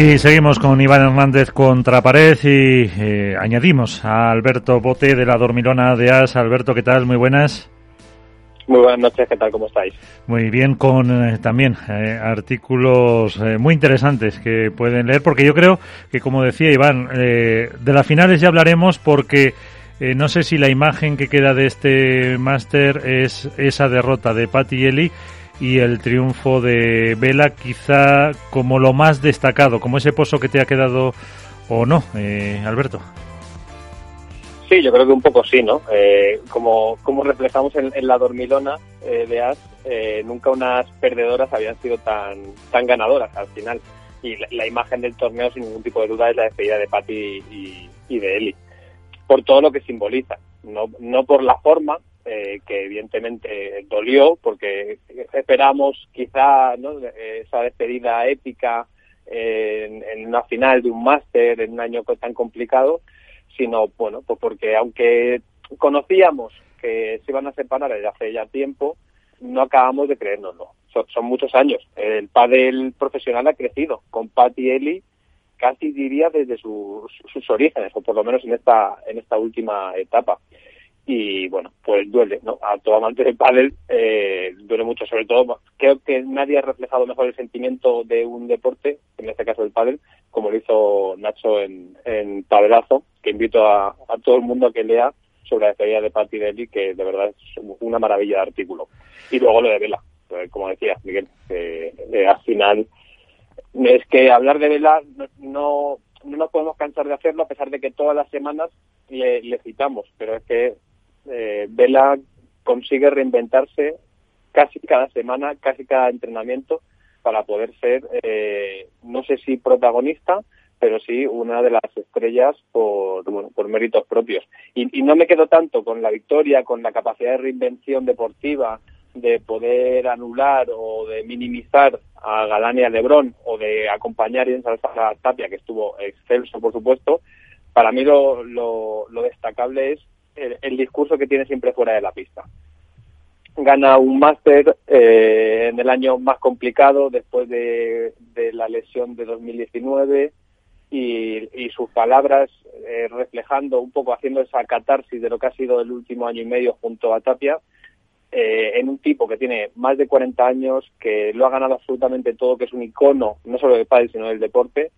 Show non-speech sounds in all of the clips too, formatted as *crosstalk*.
Y seguimos con Iván Hernández contra pared y eh, añadimos a Alberto Bote de la Dormilona de As. Alberto, ¿qué tal? Muy buenas. Muy buenas noches, ¿qué tal? ¿Cómo estáis? Muy bien, con eh, también eh, artículos muy interesantes que pueden leer, porque yo creo que, como decía Iván, de las finales ya hablaremos porque no sé si la imagen que queda de este máster es esa derrota de Patti Eli y el triunfo de Vela quizá como lo más destacado, como ese pozo que te ha quedado o no, eh, Alberto. Sí, yo creo que un poco sí, ¿no? Eh, como, como reflejamos en, la dormilona eh, de As, nunca unas perdedoras habían sido tan, tan ganadoras al final. Y la, imagen del torneo, sin ningún tipo de duda, es la despedida de Patti y, y de Eli. Por todo lo que simboliza. No, no por la forma, eh, que evidentemente dolió porque esperamos quizá esa despedida épica en, una final de un máster en un año tan complicado, sino bueno, pues porque aunque conocíamos que se iban a separar desde hace ya tiempo, no acabamos de creérnoslo. Son, son muchos años. El pádel profesional ha crecido con Pat y Eli casi diría desde sus, sus orígenes, o por lo menos en esta, en esta última etapa y bueno, pues duele, ¿no? A todo amante del pádel eh, duele mucho, sobre todo creo que nadie ha reflejado mejor el sentimiento de un deporte, en este caso el pádel, como lo hizo Nacho en, en Padelazo, que invito a, todo el mundo a que lea sobre la despedida de Patti Deli, que de verdad es una maravilla de artículo. Y luego lo de Vela, pues, como decía Miguel, eh, al final es que hablar de Vela no, no nos podemos cansar de hacerlo a pesar de que todas las semanas le, le citamos, pero es que eh, Vela consigue reinventarse casi cada semana, casi cada entrenamiento para poder ser, eh, no sé si protagonista, pero sí una de las estrellas por, por méritos propios. Y, no me quedo tanto con la victoria, con la capacidad de reinvención deportiva, de poder anular o de minimizar a Galán y a Lebrón o de acompañar y ensalzar a Tapia, que estuvo excelso, por supuesto. Para mí lo, lo destacable es el, discurso que tiene siempre fuera de la pista. Gana un máster eh, en el año más complicado después de, la lesión de 2019 y, y sus palabras eh, reflejando un poco, haciendo esa catarsis de lo que ha sido el último año y medio junto a Tapia, eh, en un tipo que tiene más de 40 años, que lo ha ganado absolutamente todo, que es un icono no solo del pádel sino del deporte,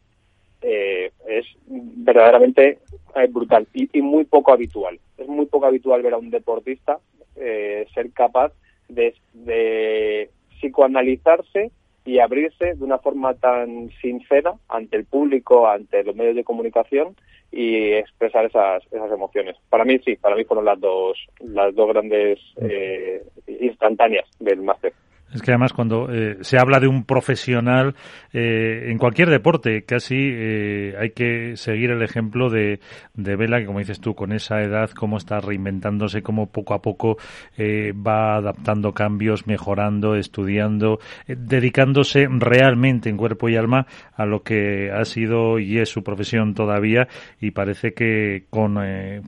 eh, es verdaderamente eh, brutal y, muy poco habitual. Es muy poco habitual ver a un deportista eh, ser capaz de, de psicoanalizarse y abrirse de una forma tan sincera ante el público, ante los medios de comunicación y expresar esas, esas emociones. Para mí sí, para mí fueron las dos, las dos grandes eh, instantáneas del máster. Es que además cuando eh, se habla de un profesional eh, en cualquier deporte, casi eh, hay que seguir el ejemplo de, de Vela, que como dices tú, con esa edad, cómo está reinventándose, cómo poco a poco va adaptando cambios, mejorando, estudiando, dedicándose realmente en cuerpo y alma a lo que ha sido y es su profesión todavía. Y parece que con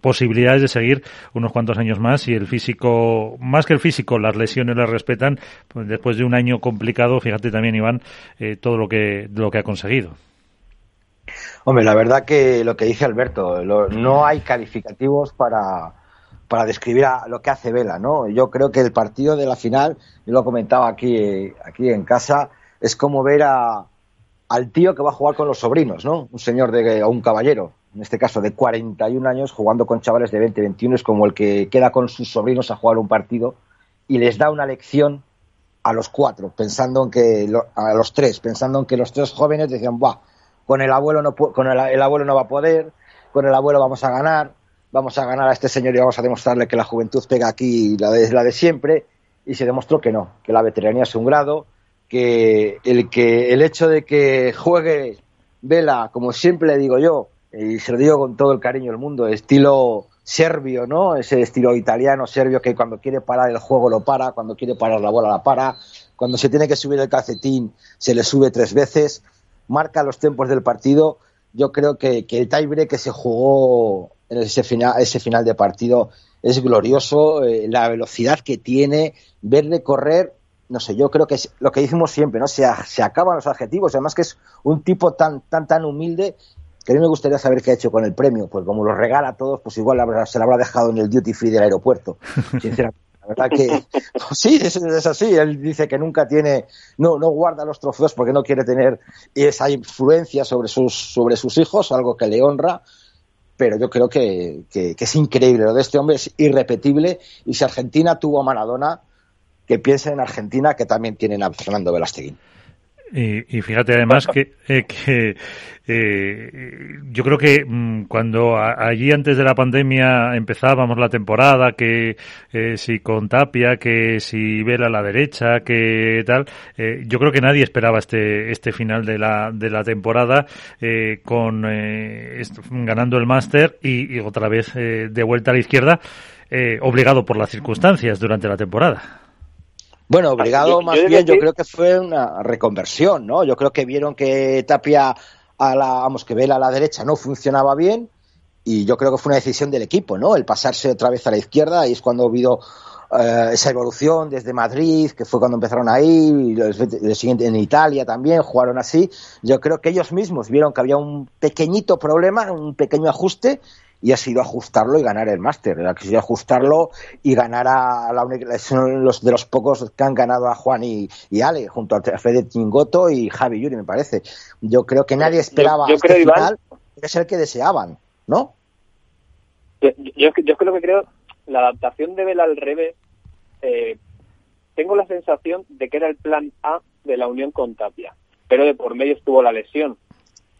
posibilidades de seguir unos cuantos años más y el físico, más que el físico, las lesiones le respetan, pues después de un año complicado, fíjate también, Iván, eh, todo lo que, lo que ha conseguido. Hombre, la verdad que lo que dice Alberto, no hay calificativos para, para describir a lo que hace Vela, ¿no? Yo creo que el partido de la final, yo lo comentaba aquí, aquí en casa, es como ver a, al tío que va a jugar con los sobrinos, ¿no? Un señor de, o un caballero, en este caso de 41 años, jugando con chavales de 20, 21, es como el que queda con sus sobrinos a jugar un partido y les da una lección a los cuatro, pensando en que, a los tres, pensando en que los tres jóvenes decían, Buah, con el abuelo no, con el, abuelo no va a poder, con el abuelo vamos a ganar, vamos a ganar a este señor y vamos a demostrarle que la juventud pega aquí la de, la de siempre, y se demostró que no, que la veteranía es un grado, que el, que el hecho de que juegue Vela, como siempre le digo yo, y se lo digo con todo el cariño del mundo, estilo serbio, ¿no? Ese estilo italiano, serbio, que cuando quiere parar el juego lo para, cuando quiere parar la bola la para, cuando se tiene que subir el calcetín se le sube tres veces, marca los tiempos del partido. Yo creo que, el tiebreak que se jugó en ese final, ese final de partido es glorioso, eh, la velocidad que tiene, verle correr, no sé, yo creo que es lo que decimos siempre, ¿no? Se, se acaban los adjetivos, además que es un tipo tan, tan, tan humilde que a mí me gustaría saber qué ha hecho con el premio, pues como lo regala a todos, pues igual se lo habrá dejado en el duty free del aeropuerto, *laughs* sinceramente. La verdad que pues *laughs* sí, es, es, así. Él dice que nunca tiene, no, no guarda los trofeos porque no quiere tener esa influencia sobre sus, sobre sus hijos, algo que le honra. Pero yo creo que, que, que es increíble. Lo de este hombre es irrepetible. Y si Argentina tuvo a Maradona, que piensen en Argentina, que también tienen a Fernando Velasteguín. Y, y, fíjate además que, eh, que eh, yo creo que mmm, cuando allí antes de la pandemia empezábamos la temporada, que eh, si con Tapia, que si Vela a la derecha, que tal, eh, yo creo que nadie esperaba este este final de la de la temporada eh, con esto, ganando el máster y, y, otra vez de vuelta a la izquierda, obligado por las circunstancias durante la temporada. Bueno, obligado yo, más yo bien, yo creo que fue una reconversión, ¿no? Yo creo que vieron que Tapia a la, vamos, que Vela a la derecha no funcionaba bien y yo creo que fue una decisión del equipo, ¿no? El pasarse otra vez a la izquierda y es cuando ha habido eh, esa evolución desde Madrid, que fue cuando empezaron ahí, y el siguiente en Italia también jugaron así. Yo creo que ellos mismos vieron que había un pequeñito problema, un pequeño ajuste y ha sido ajustarlo y ganar el máster. Ha sido ajustarlo y ganar a la son los de los pocos que han ganado a Juan y, y Ale, junto a Fede Chingoto y Javi Yuri, me parece. Yo creo que nadie esperaba yo, yo este creo, final, Iván, es el que deseaban, ¿no? Yo, yo, yo creo que creo la adaptación de Vela al revés. Eh, tengo la sensación de que era el plan A de la unión con Tapia, pero de por medio estuvo la lesión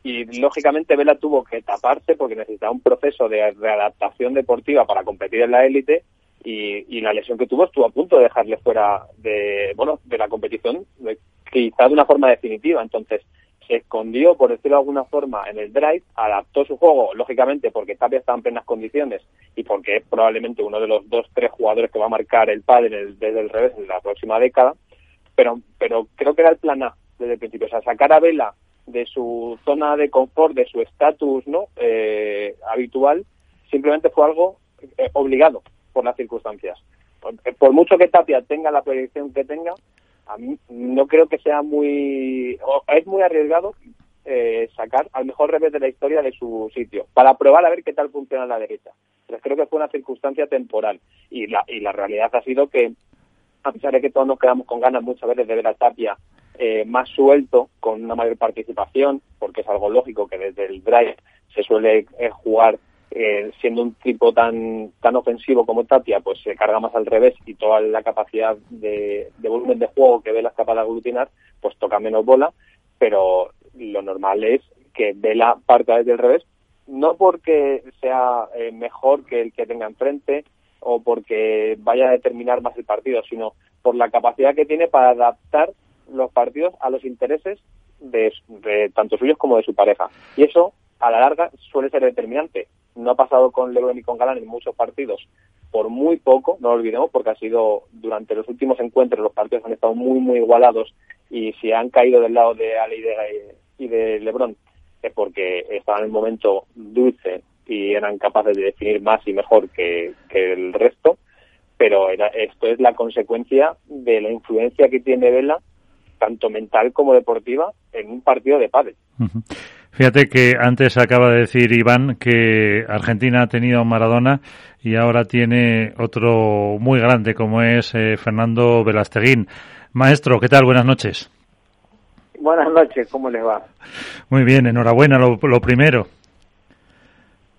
y lógicamente Vela tuvo que taparse porque necesitaba un proceso de readaptación deportiva para competir en la élite y, la lesión que tuvo estuvo a punto de dejarle fuera de bueno de la competición de, quizá de una forma definitiva. Entonces se escondió por decirlo de alguna forma en el drive adaptó su juego lógicamente porque Tapia estaba en plenas condiciones y porque es probablemente uno de los dos tres jugadores que va a marcar el padre desde el revés en la próxima década pero pero creo que era el plan A desde el principio. O sea sacar a Vela de su zona de confort, de su estatus no eh, habitual, simplemente fue algo eh, obligado por las circunstancias. Por, por, mucho que Tapia tenga la proyección que tenga, a mí no creo que sea muy... es muy arriesgado eh, sacar al mejor revés de la historia de su sitio, para probar a ver qué tal funciona la derecha. Entonces creo que fue una circunstancia temporal y la, y la realidad ha sido que, a pesar de que todos nos quedamos con ganas muchas veces de ver a Tapia eh, más suelto, con una mayor participación, porque es algo lógico que desde el drive se suele eh, jugar eh, siendo un tipo tan tan ofensivo como Tapia, pues se carga más al revés y toda la capacidad de, de volumen de juego que Vela es capaz de aglutinar, pues toca menos bola, pero lo normal es que Vela parta desde el revés, no porque sea eh, mejor que el que tenga enfrente o porque vaya a determinar más el partido, sino por la capacidad que tiene para adaptar los partidos a los intereses de, de, tanto suyos como de su pareja. Y eso, a la larga, suele ser determinante. No ha pasado con Lebron y con Galán en muchos partidos por muy poco, no lo olvidemos, porque ha sido durante los últimos encuentros los partidos han estado muy, muy igualados y si han caído del lado de Ale y de, y de Lebron es porque estaban en un momento dulce y eran capaces de definir más y mejor que, que el resto, pero era, esto es la consecuencia de la influencia que tiene Vela tanto mental como deportiva en un partido de pádel. Uh -huh. Fíjate que antes acaba de decir Iván que Argentina ha tenido Maradona y ahora tiene otro muy grande como es eh, Fernando Velasteguín. Maestro, ¿qué tal? Buenas noches. Buenas noches, ¿cómo les va? Muy bien, enhorabuena, lo, lo primero.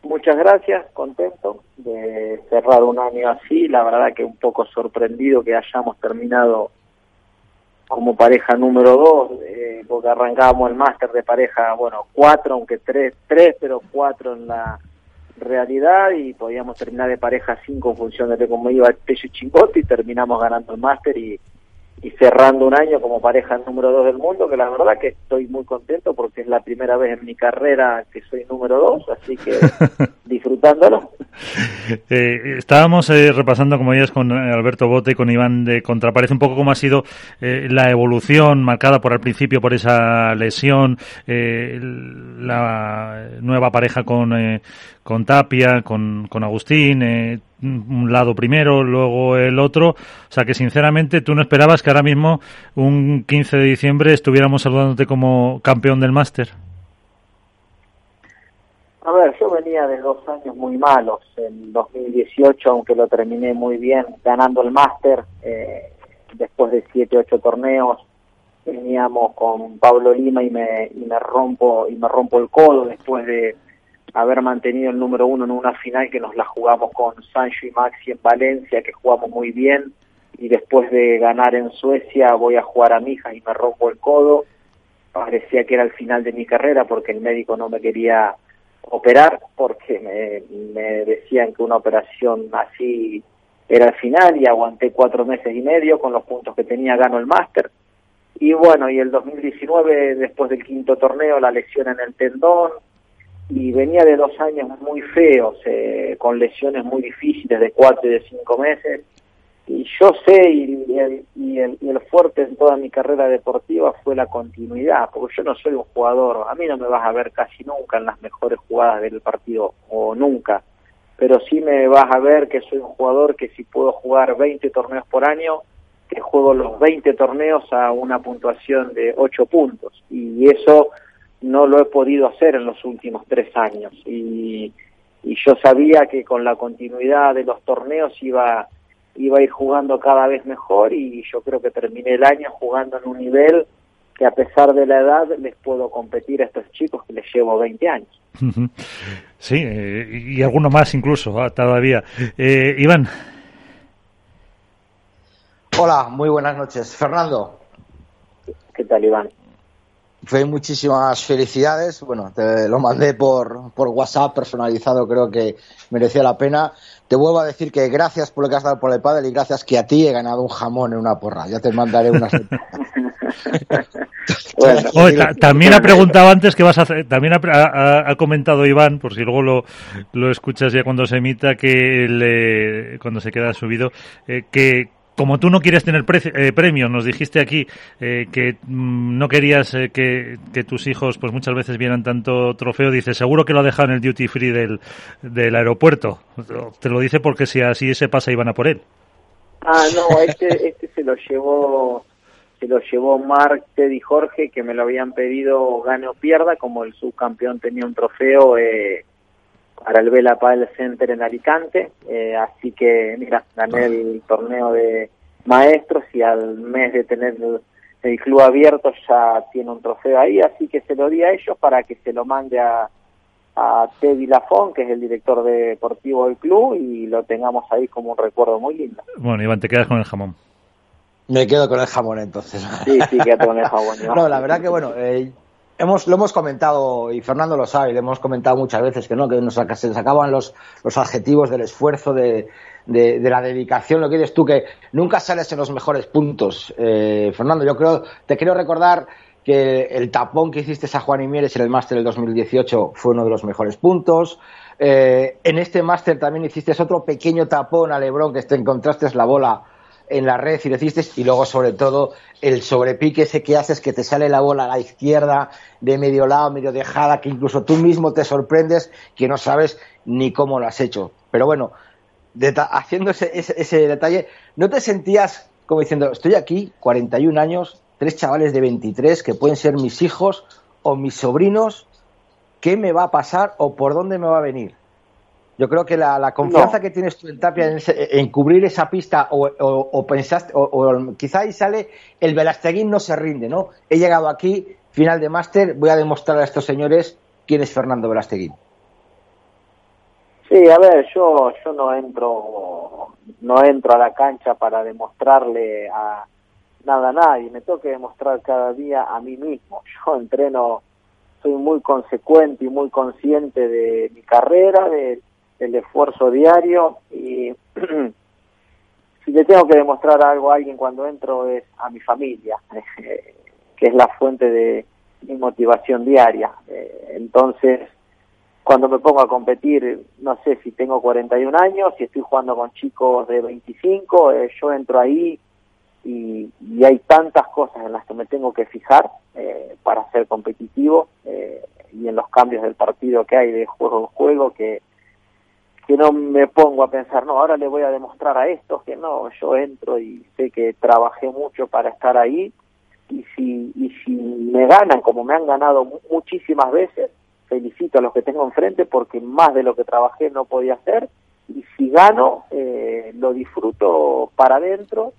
Muchas gracias, contento de cerrar un año así, la verdad que un poco sorprendido que hayamos terminado como pareja número dos, eh, porque arrancábamos el máster de pareja, bueno, cuatro, aunque tres, tres, pero cuatro en la realidad y podíamos terminar de pareja cinco en función de cómo iba y chingote y terminamos ganando el máster y, y cerrando un año como pareja número dos del mundo, que la verdad que estoy muy contento porque es la primera vez en mi carrera que soy número dos, así que *laughs* disfrutándolo. Eh, estábamos eh, repasando, como ya con Alberto Bote y con Iván de Contraparece, un poco cómo ha sido eh, la evolución marcada por al principio por esa lesión, la nueva pareja con, con Tapia, con, con Agustín, un lado primero, luego el otro. O sea que sinceramente tú no esperabas que ahora mismo, un 15 de diciembre, estuviéramos saludándote como campeón del máster. A ver, yo venía de dos años muy malos. En 2018, aunque lo terminé muy bien, ganando el máster, eh, después de siete, ocho torneos, veníamos con Pablo Lima y me, y me rompo y me rompo el codo después de haber mantenido el número uno en una final que nos la jugamos con Sancho y Maxi en Valencia, que jugamos muy bien, y después de ganar en Suecia voy a jugar a Mijas y me rompo el codo. Parecía que era el final de mi carrera porque el médico no me quería operar porque me, me decían que una operación así era el final y aguanté cuatro meses y medio con los puntos que tenía gano el máster y bueno y el 2019 después del quinto torneo la lesión en el tendón y venía de dos años muy feos, eh, con lesiones muy difíciles de cuatro y de cinco meses. Y yo sé, y, el, y, el, fuerte en toda mi carrera deportiva fue la continuidad, porque yo no soy un jugador, a mí no me vas a ver casi nunca en las mejores jugadas del partido, o nunca, pero sí me vas a ver que soy un jugador que si puedo jugar 20 torneos por año, que juego los 20 torneos a una puntuación de 8 puntos, y eso no lo he podido hacer en los últimos tres años y, y yo sabía que con la continuidad de los torneos iba iba a ir jugando cada vez mejor y yo creo que terminé el año jugando en un nivel que a pesar de la edad les puedo competir a estos chicos que les llevo 20 años. Sí, eh, y alguno más incluso ah, todavía. Eh, Iván. Hola, muy buenas noches. Fernando. ¿Qué tal, Iván? Fue muchísimas felicidades. Bueno, te lo mandé por, por WhatsApp personalizado, creo que merecía la pena. Te vuelvo a decir que gracias por lo que has dado por el padre y gracias que a ti he ganado un jamón en una porra. Ya te mandaré unas. *laughs* también ha preguntado antes que vas a hacer, también ha, comentado Iván, por si luego lo, lo escuchas ya cuando se emita, que le, cuando se queda subido, eh, que como tú no quieres tener eh, premios, nos dijiste aquí eh, que mm, no querías eh, que, tus hijos pues muchas veces vieran tanto trofeo, dice, seguro que lo ha dejado en el duty free del, del aeropuerto. Te lo dice porque si así se pasa iban a por él. Ah, no, este, este se lo llevó se lo llevó Mark, Teddy Jorge, que me lo habían pedido gane o pierda, como el subcampeón tenía un trofeo, eh, para el Vela Padel Center en Alicante, eh, así que mira, gané el torneo de maestros y al mes de tener el, club abierto ya tiene un trofeo ahí, así que se lo di a ellos para que se lo mande a, a Teddy Lafón, que es el director deportivo del club, y lo tengamos ahí como un recuerdo muy lindo. Bueno, Iván, te quedas con el jamón. Me quedo con el jamón entonces. Sí, sí, quedo con el jamón. *laughs* no, la verdad que bueno, eh, hemos, lo hemos comentado, y Fernando lo sabe, le hemos comentado muchas veces que no, que nos, se nos acaban los, los adjetivos del esfuerzo, de, la dedicación, lo que dices tú, que nunca sales en los mejores puntos. Eh, Fernando, yo creo, te quiero recordar que el tapón que hiciste a Juan y Mieres en el máster del 2018 fue uno de los mejores puntos. Eh, en este máster también hiciste otro pequeño tapón a Lebron que te encontraste la bola en la red y lo hiciste y luego sobre todo el sobrepique ese que haces que te sale la bola a la izquierda de medio lado, medio dejada, que incluso tú mismo te sorprendes que no sabes ni cómo lo has hecho. Pero bueno, haciendo ese, ese, detalle, ¿no te sentías como diciendo, estoy aquí, 41 años, tres chavales de 23 que pueden ser mis hijos o mis sobrinos, ¿qué me va a pasar o por dónde me va a venir? Yo creo que la, confianza que tienes tú en Tapia en, cubrir esa pista o, pensaste, o, quizá ahí sale el Velasteguín no se rinde, ¿no? He llegado aquí, final de máster, voy a demostrar a estos señores quién es Fernando Velasteguín. Sí, a ver, yo, yo no entro, no entro a la cancha para demostrarle a nada a nadie, me tengo que demostrar cada día a mí mismo. *laughs* Yo entreno, soy muy consecuente y muy consciente de mi carrera, de el esfuerzo diario y *clears throat* si le tengo que demostrar algo a alguien cuando entro es a mi familia, *laughs* que es la fuente de mi motivación diaria. Eh, entonces, cuando me pongo a competir, no sé si tengo 41 años, si estoy jugando con chicos de 25, eh, yo entro ahí y, hay tantas cosas en las que me tengo que fijar eh, para ser competitivo y en los cambios del partido que hay de juego en juego que que no me pongo a pensar, no, ahora le voy a demostrar a estos que no, yo entro y sé que trabajé mucho para estar ahí y si, y si me ganan como me han ganado muchísimas veces, felicito a los que tengo enfrente porque más de lo que trabajé no podía hacer y si gano eh, lo disfruto para adentro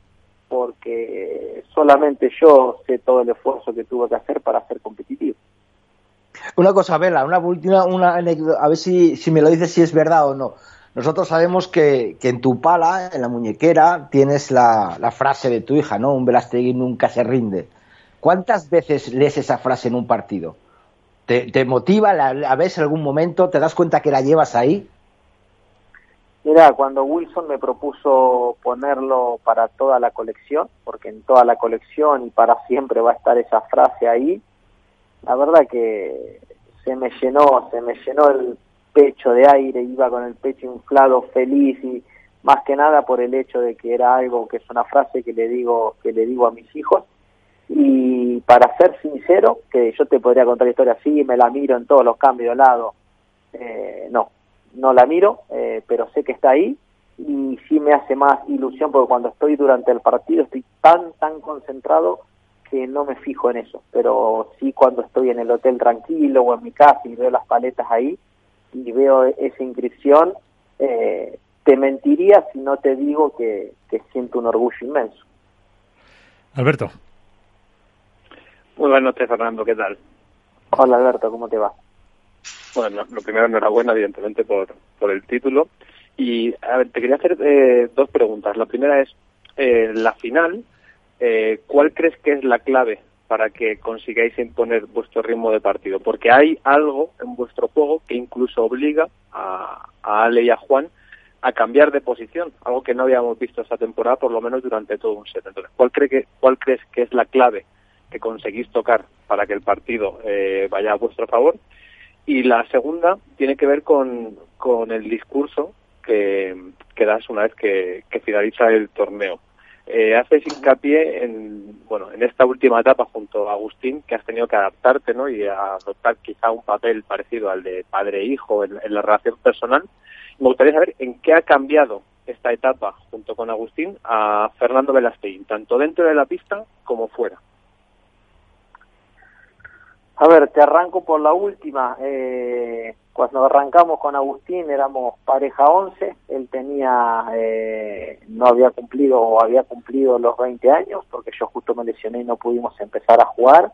porque solamente yo sé todo el esfuerzo que tuve que hacer para ser competitivo. Una cosa, Vela, una última, una anécdota, a ver si, si me lo dices si es verdad o no. Nosotros sabemos que, que en tu pala, en la muñequera, tienes la, la, frase de tu hija, ¿no? Un Velastegui nunca se rinde. ¿Cuántas veces lees esa frase en un partido? ¿Te, motiva? ¿La ves en algún momento? ¿Te das cuenta que la llevas ahí? Mira, cuando Wilson me propuso ponerlo para toda la colección, porque en toda la colección y para siempre va a estar esa frase ahí, la verdad que se me llenó, se me llenó el pecho de aire, iba con el pecho inflado, feliz y más que nada por el hecho de que era algo que es una frase que le digo que le digo a mis hijos. Y para ser sincero que yo te podría contar la historia así me la miro en todos los cambios de lado. Eh, no no la miro eh, pero sé que está ahí y sí me hace más ilusión porque cuando estoy durante el partido estoy tan tan concentrado que no me fijo en eso, pero sí cuando estoy en el hotel tranquilo o en mi casa y veo las paletas ahí y veo esa inscripción, eh, te mentiría si no te digo que, siento un orgullo inmenso. Alberto. Muy buenas noches, Fernando, ¿qué tal? Hola, Alberto, ¿cómo te va? Bueno, lo primero, enhorabuena, evidentemente, por, por el título. Y, a ver, te quería hacer eh, dos preguntas. La primera es, eh, la final, eh, ¿cuál crees que es la clave para que consigáis imponer vuestro ritmo de partido? Porque hay algo en vuestro juego que incluso obliga a, Ale y a Juan a cambiar de posición, algo que no habíamos visto esta temporada, por lo menos durante todo un set. Entonces, ¿cuál, cree que, cuál crees que es la clave que conseguís tocar para que el partido eh, vaya a vuestro favor? Y la segunda tiene que ver con, con el discurso que, que das una vez que finaliza el torneo eh, haces hincapié en bueno en esta última etapa junto a Agustín que has tenido que adaptarte no y adoptar quizá un papel parecido al de padre e hijo en, la relación personal. Me gustaría saber en qué ha cambiado esta etapa junto con Agustín a Fernando Velasteguín tanto dentro de la pista como fuera. A ver te arranco por la última. Eh, cuando arrancamos con Agustín éramos pareja 11, él tenía, eh, no había cumplido o había cumplido los 20 años, porque yo justo me lesioné y no pudimos empezar a jugar,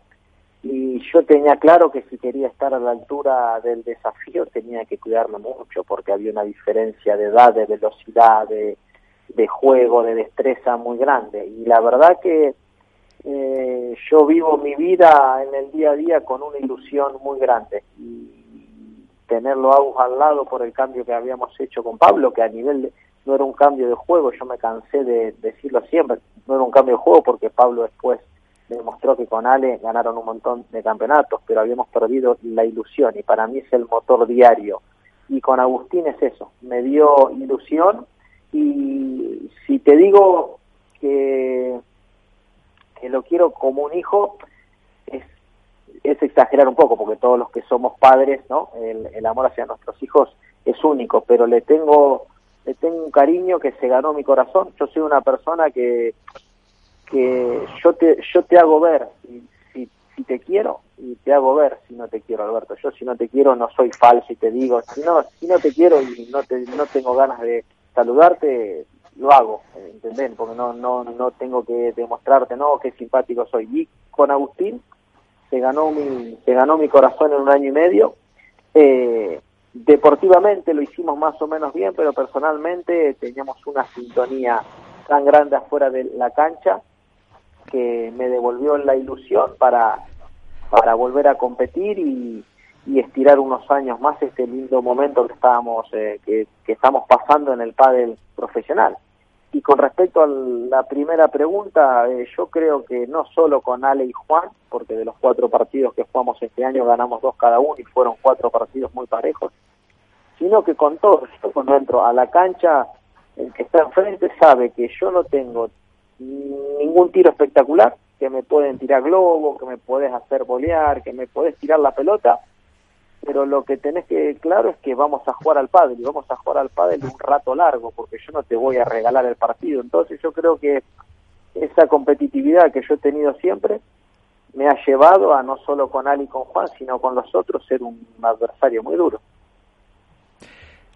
y yo tenía claro que si quería estar a la altura del desafío tenía que cuidarme mucho, porque había una diferencia de edad, de velocidad, de, de juego, de destreza muy grande, y la verdad que eh, yo vivo mi vida en el día a día con una ilusión muy grande, y tenerlo a al lado por el cambio que habíamos hecho con Pablo, que a nivel de, no era un cambio de juego, yo me cansé de decirlo siempre, no era un cambio de juego porque Pablo después demostró que con Ale ganaron un montón de campeonatos, pero habíamos perdido la ilusión y para mí es el motor diario. Y con Agustín es eso, me dio ilusión y si te digo que, que lo quiero como un hijo, es exagerar un poco, porque todos los que somos padres, ¿no? El, amor hacia nuestros hijos es único, pero le tengo, le tengo un cariño que se ganó mi corazón. Yo soy una persona que, que yo te, yo te hago ver si, si te quiero y te hago ver si no te quiero, Alberto. Yo si no te quiero no soy falso y te digo, si no, si no te quiero y no te, no tengo ganas de saludarte, lo hago, ¿entendés? Porque no, no, no tengo que demostrarte, no, qué simpático soy. Y con Agustín, se ganó mi, se ganó mi corazón en un año y medio. Eh, deportivamente lo hicimos más o menos bien, pero personalmente teníamos una sintonía tan grande afuera de la cancha que me devolvió la ilusión para, para volver a competir y, estirar unos años más este lindo momento que estábamos eh, que, estamos pasando en el pádel profesional. Y con respecto a la primera pregunta, eh, yo creo que no solo con Ale y Juan, porque de los cuatro partidos que jugamos este año ganamos dos cada uno y fueron cuatro partidos muy parejos, sino que con todos. Yo cuando entro a la cancha, el que está enfrente sabe que yo no tengo ningún tiro espectacular, que me pueden tirar globo, que me puedes hacer bolear, que me puedes tirar la pelota, pero lo que tenés que claro es que vamos a jugar al pádel y vamos a jugar al pádel un rato largo porque yo no te voy a regalar el partido. Entonces yo creo que esa competitividad que yo he tenido siempre me ha llevado a no solo con Ali y con Juan sino con los otros ser un adversario muy duro.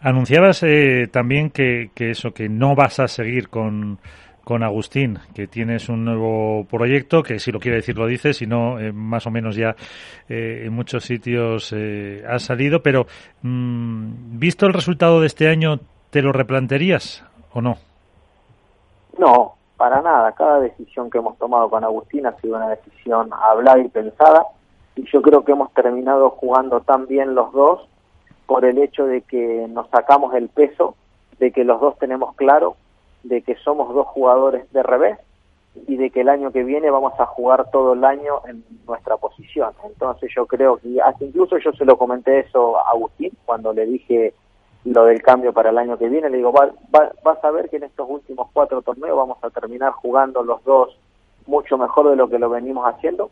Anunciabas eh, también que, que eso que no vas a seguir con con Agustín, que tienes un nuevo proyecto, que si lo quiere decir lo dice, si no, eh, más o menos ya eh, en muchos sitios eh, ha salido, pero mm, visto el resultado de este año, ¿te lo replantearías o no? No, para nada. Cada decisión que hemos tomado con Agustín ha sido una decisión hablada y pensada, y yo creo que hemos terminado jugando tan bien los dos por el hecho de que nos sacamos el peso, de que los dos tenemos claro de que somos dos jugadores de revés y de que el año que viene vamos a jugar todo el año en nuestra posición. Entonces yo creo que, hasta incluso yo se lo comenté eso a Agustín cuando le dije lo del cambio para el año que viene, le digo, va, vas a ver que en estos últimos cuatro torneos vamos a terminar jugando los dos mucho mejor de lo que lo venimos haciendo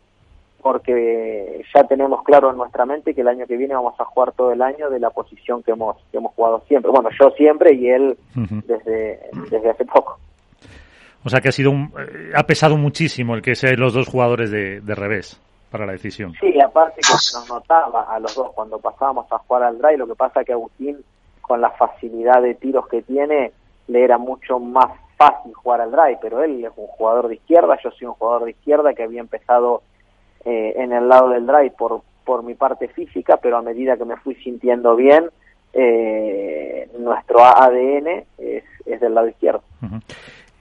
porque ya tenemos claro en nuestra mente que el año que viene vamos a jugar todo el año de la posición que hemos que hemos jugado siempre. Bueno, yo siempre y él desde, desde hace poco. O sea que ha sido eh, ha pesado muchísimo el que sean los dos jugadores de, de, revés para la decisión. Sí, aparte que nos notaba a los dos cuando pasábamos a jugar al drive, lo que pasa que Agustín con la facilidad de tiros que tiene le era mucho más fácil jugar al drive, pero él es un jugador de izquierda, yo soy un jugador de izquierda que había empezado eh, en el lado del drive por, por mi parte física, pero a medida que me fui sintiendo bien, eh, nuestro ADN es, es, del lado izquierdo.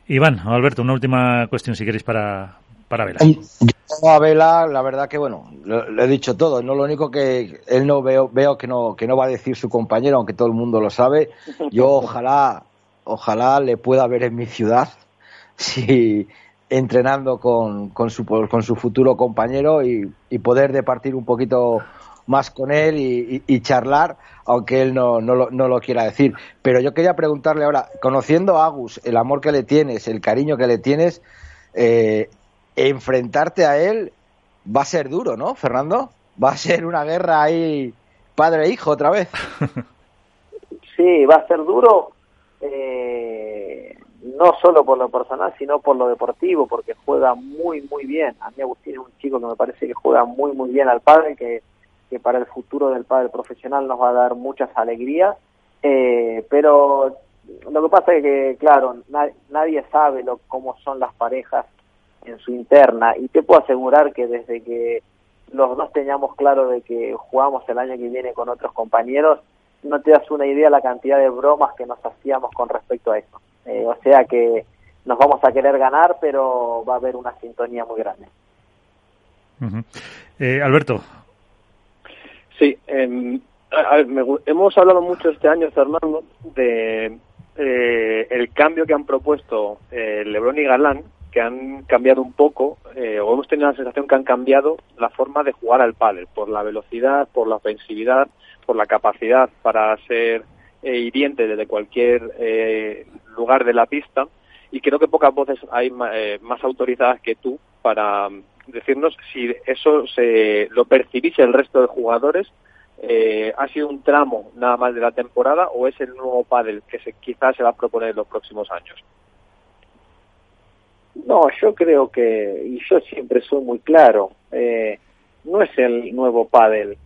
Iván, Alberto, una última cuestión si queréis para, para Vela. Yo a Vela, la verdad que bueno, le he dicho todo, no lo único que él no veo, veo que no, que no va a decir su compañero, aunque todo el mundo lo sabe. Yo *laughs* ojalá, ojalá le pueda ver en mi ciudad. *laughs* Si, entrenando con, con, su, con su futuro compañero y, poder departir un poquito más con él y, charlar, aunque él no, no, lo, no, lo, quiera decir. Pero yo quería preguntarle ahora, conociendo a Agus, el amor que le tienes, el cariño que le tienes, eh, enfrentarte a él va a ser duro, ¿no, Fernando? Va a ser una guerra ahí padre-hijo otra vez. *laughs* Sí, va a ser duro. Eh, no solo por lo personal, sino por lo deportivo, porque juega muy, muy bien. A mí Agustín es un chico que me parece que juega muy, muy bien al padre, que, que para el futuro del padre profesional nos va a dar muchas alegrías. Eh, pero lo que pasa es que, claro, nadie sabe lo, cómo son las parejas en su interna, y te puedo asegurar que desde que los dos teníamos claro de que jugamos el año que viene con otros compañeros, no te das una idea la cantidad de bromas que nos hacíamos con respecto a eso. Eh, o sea que nos vamos a querer ganar, pero va a haber una sintonía muy grande. eh, Alberto. Sí, eh, hemos hablado mucho este año, Fernando, de eh, el cambio que han propuesto eh, Lebron y Galán, que han cambiado un poco, eh, o hemos tenido la sensación que han cambiado la forma de jugar al pádel, por la velocidad, por la ofensividad, por la capacidad para ser eh, hiriente desde cualquier eh, lugar de la pista. Y creo que pocas voces hay eh, más autorizadas que tú para mm, decirnos si eso se lo percibís el resto de jugadores. Eh, ha sido un tramo nada más de la temporada o es el nuevo pádel que se, quizás se va a proponer en los próximos años no yo creo que y yo siempre soy muy claro eh, no es el nuevo pádel.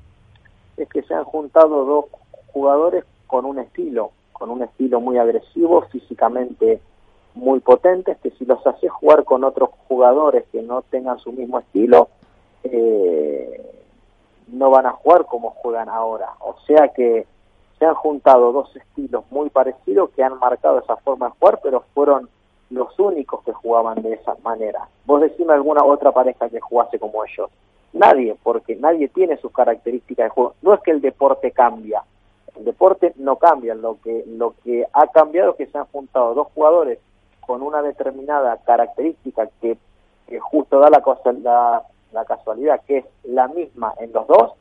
Es que se han juntado dos jugadores con un estilo, con un estilo muy agresivo, físicamente muy potentes, que si los haces jugar con otros jugadores que no tengan su mismo estilo, eh, no van a jugar como juegan ahora. O sea que se han juntado dos estilos muy parecidos que han marcado esa forma de jugar, pero fueron los únicos que jugaban de esa manera. Vos decime alguna otra pareja que jugase como ellos. Nadie, porque nadie tiene sus características de juego. No es que el deporte cambia, el deporte no cambia, lo que, lo que ha cambiado es que se han juntado dos jugadores con una determinada característica que, justo da la, cosa, la, la casualidad que es la misma en los dos,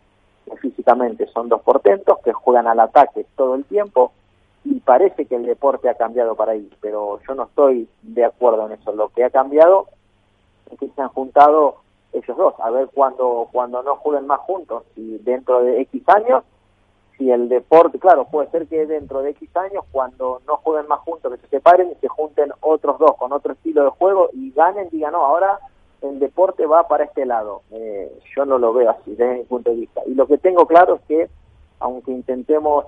que físicamente son dos portentos, que juegan al ataque todo el tiempo, y parece que el deporte ha cambiado para ahí, pero yo no estoy de acuerdo en eso. Lo que ha cambiado es que se han juntado ellos dos, a ver cuando, cuando no jueguen más juntos, y dentro de X años, si el deporte, claro, puede ser que dentro de X años, cuando no jueguen más juntos, que se separen y se junten otros dos con otro estilo de juego y ganen, digan, no, ahora el deporte va para este lado. Eh, yo no lo veo así desde mi punto de vista. Y lo que tengo claro es que, aunque intentemos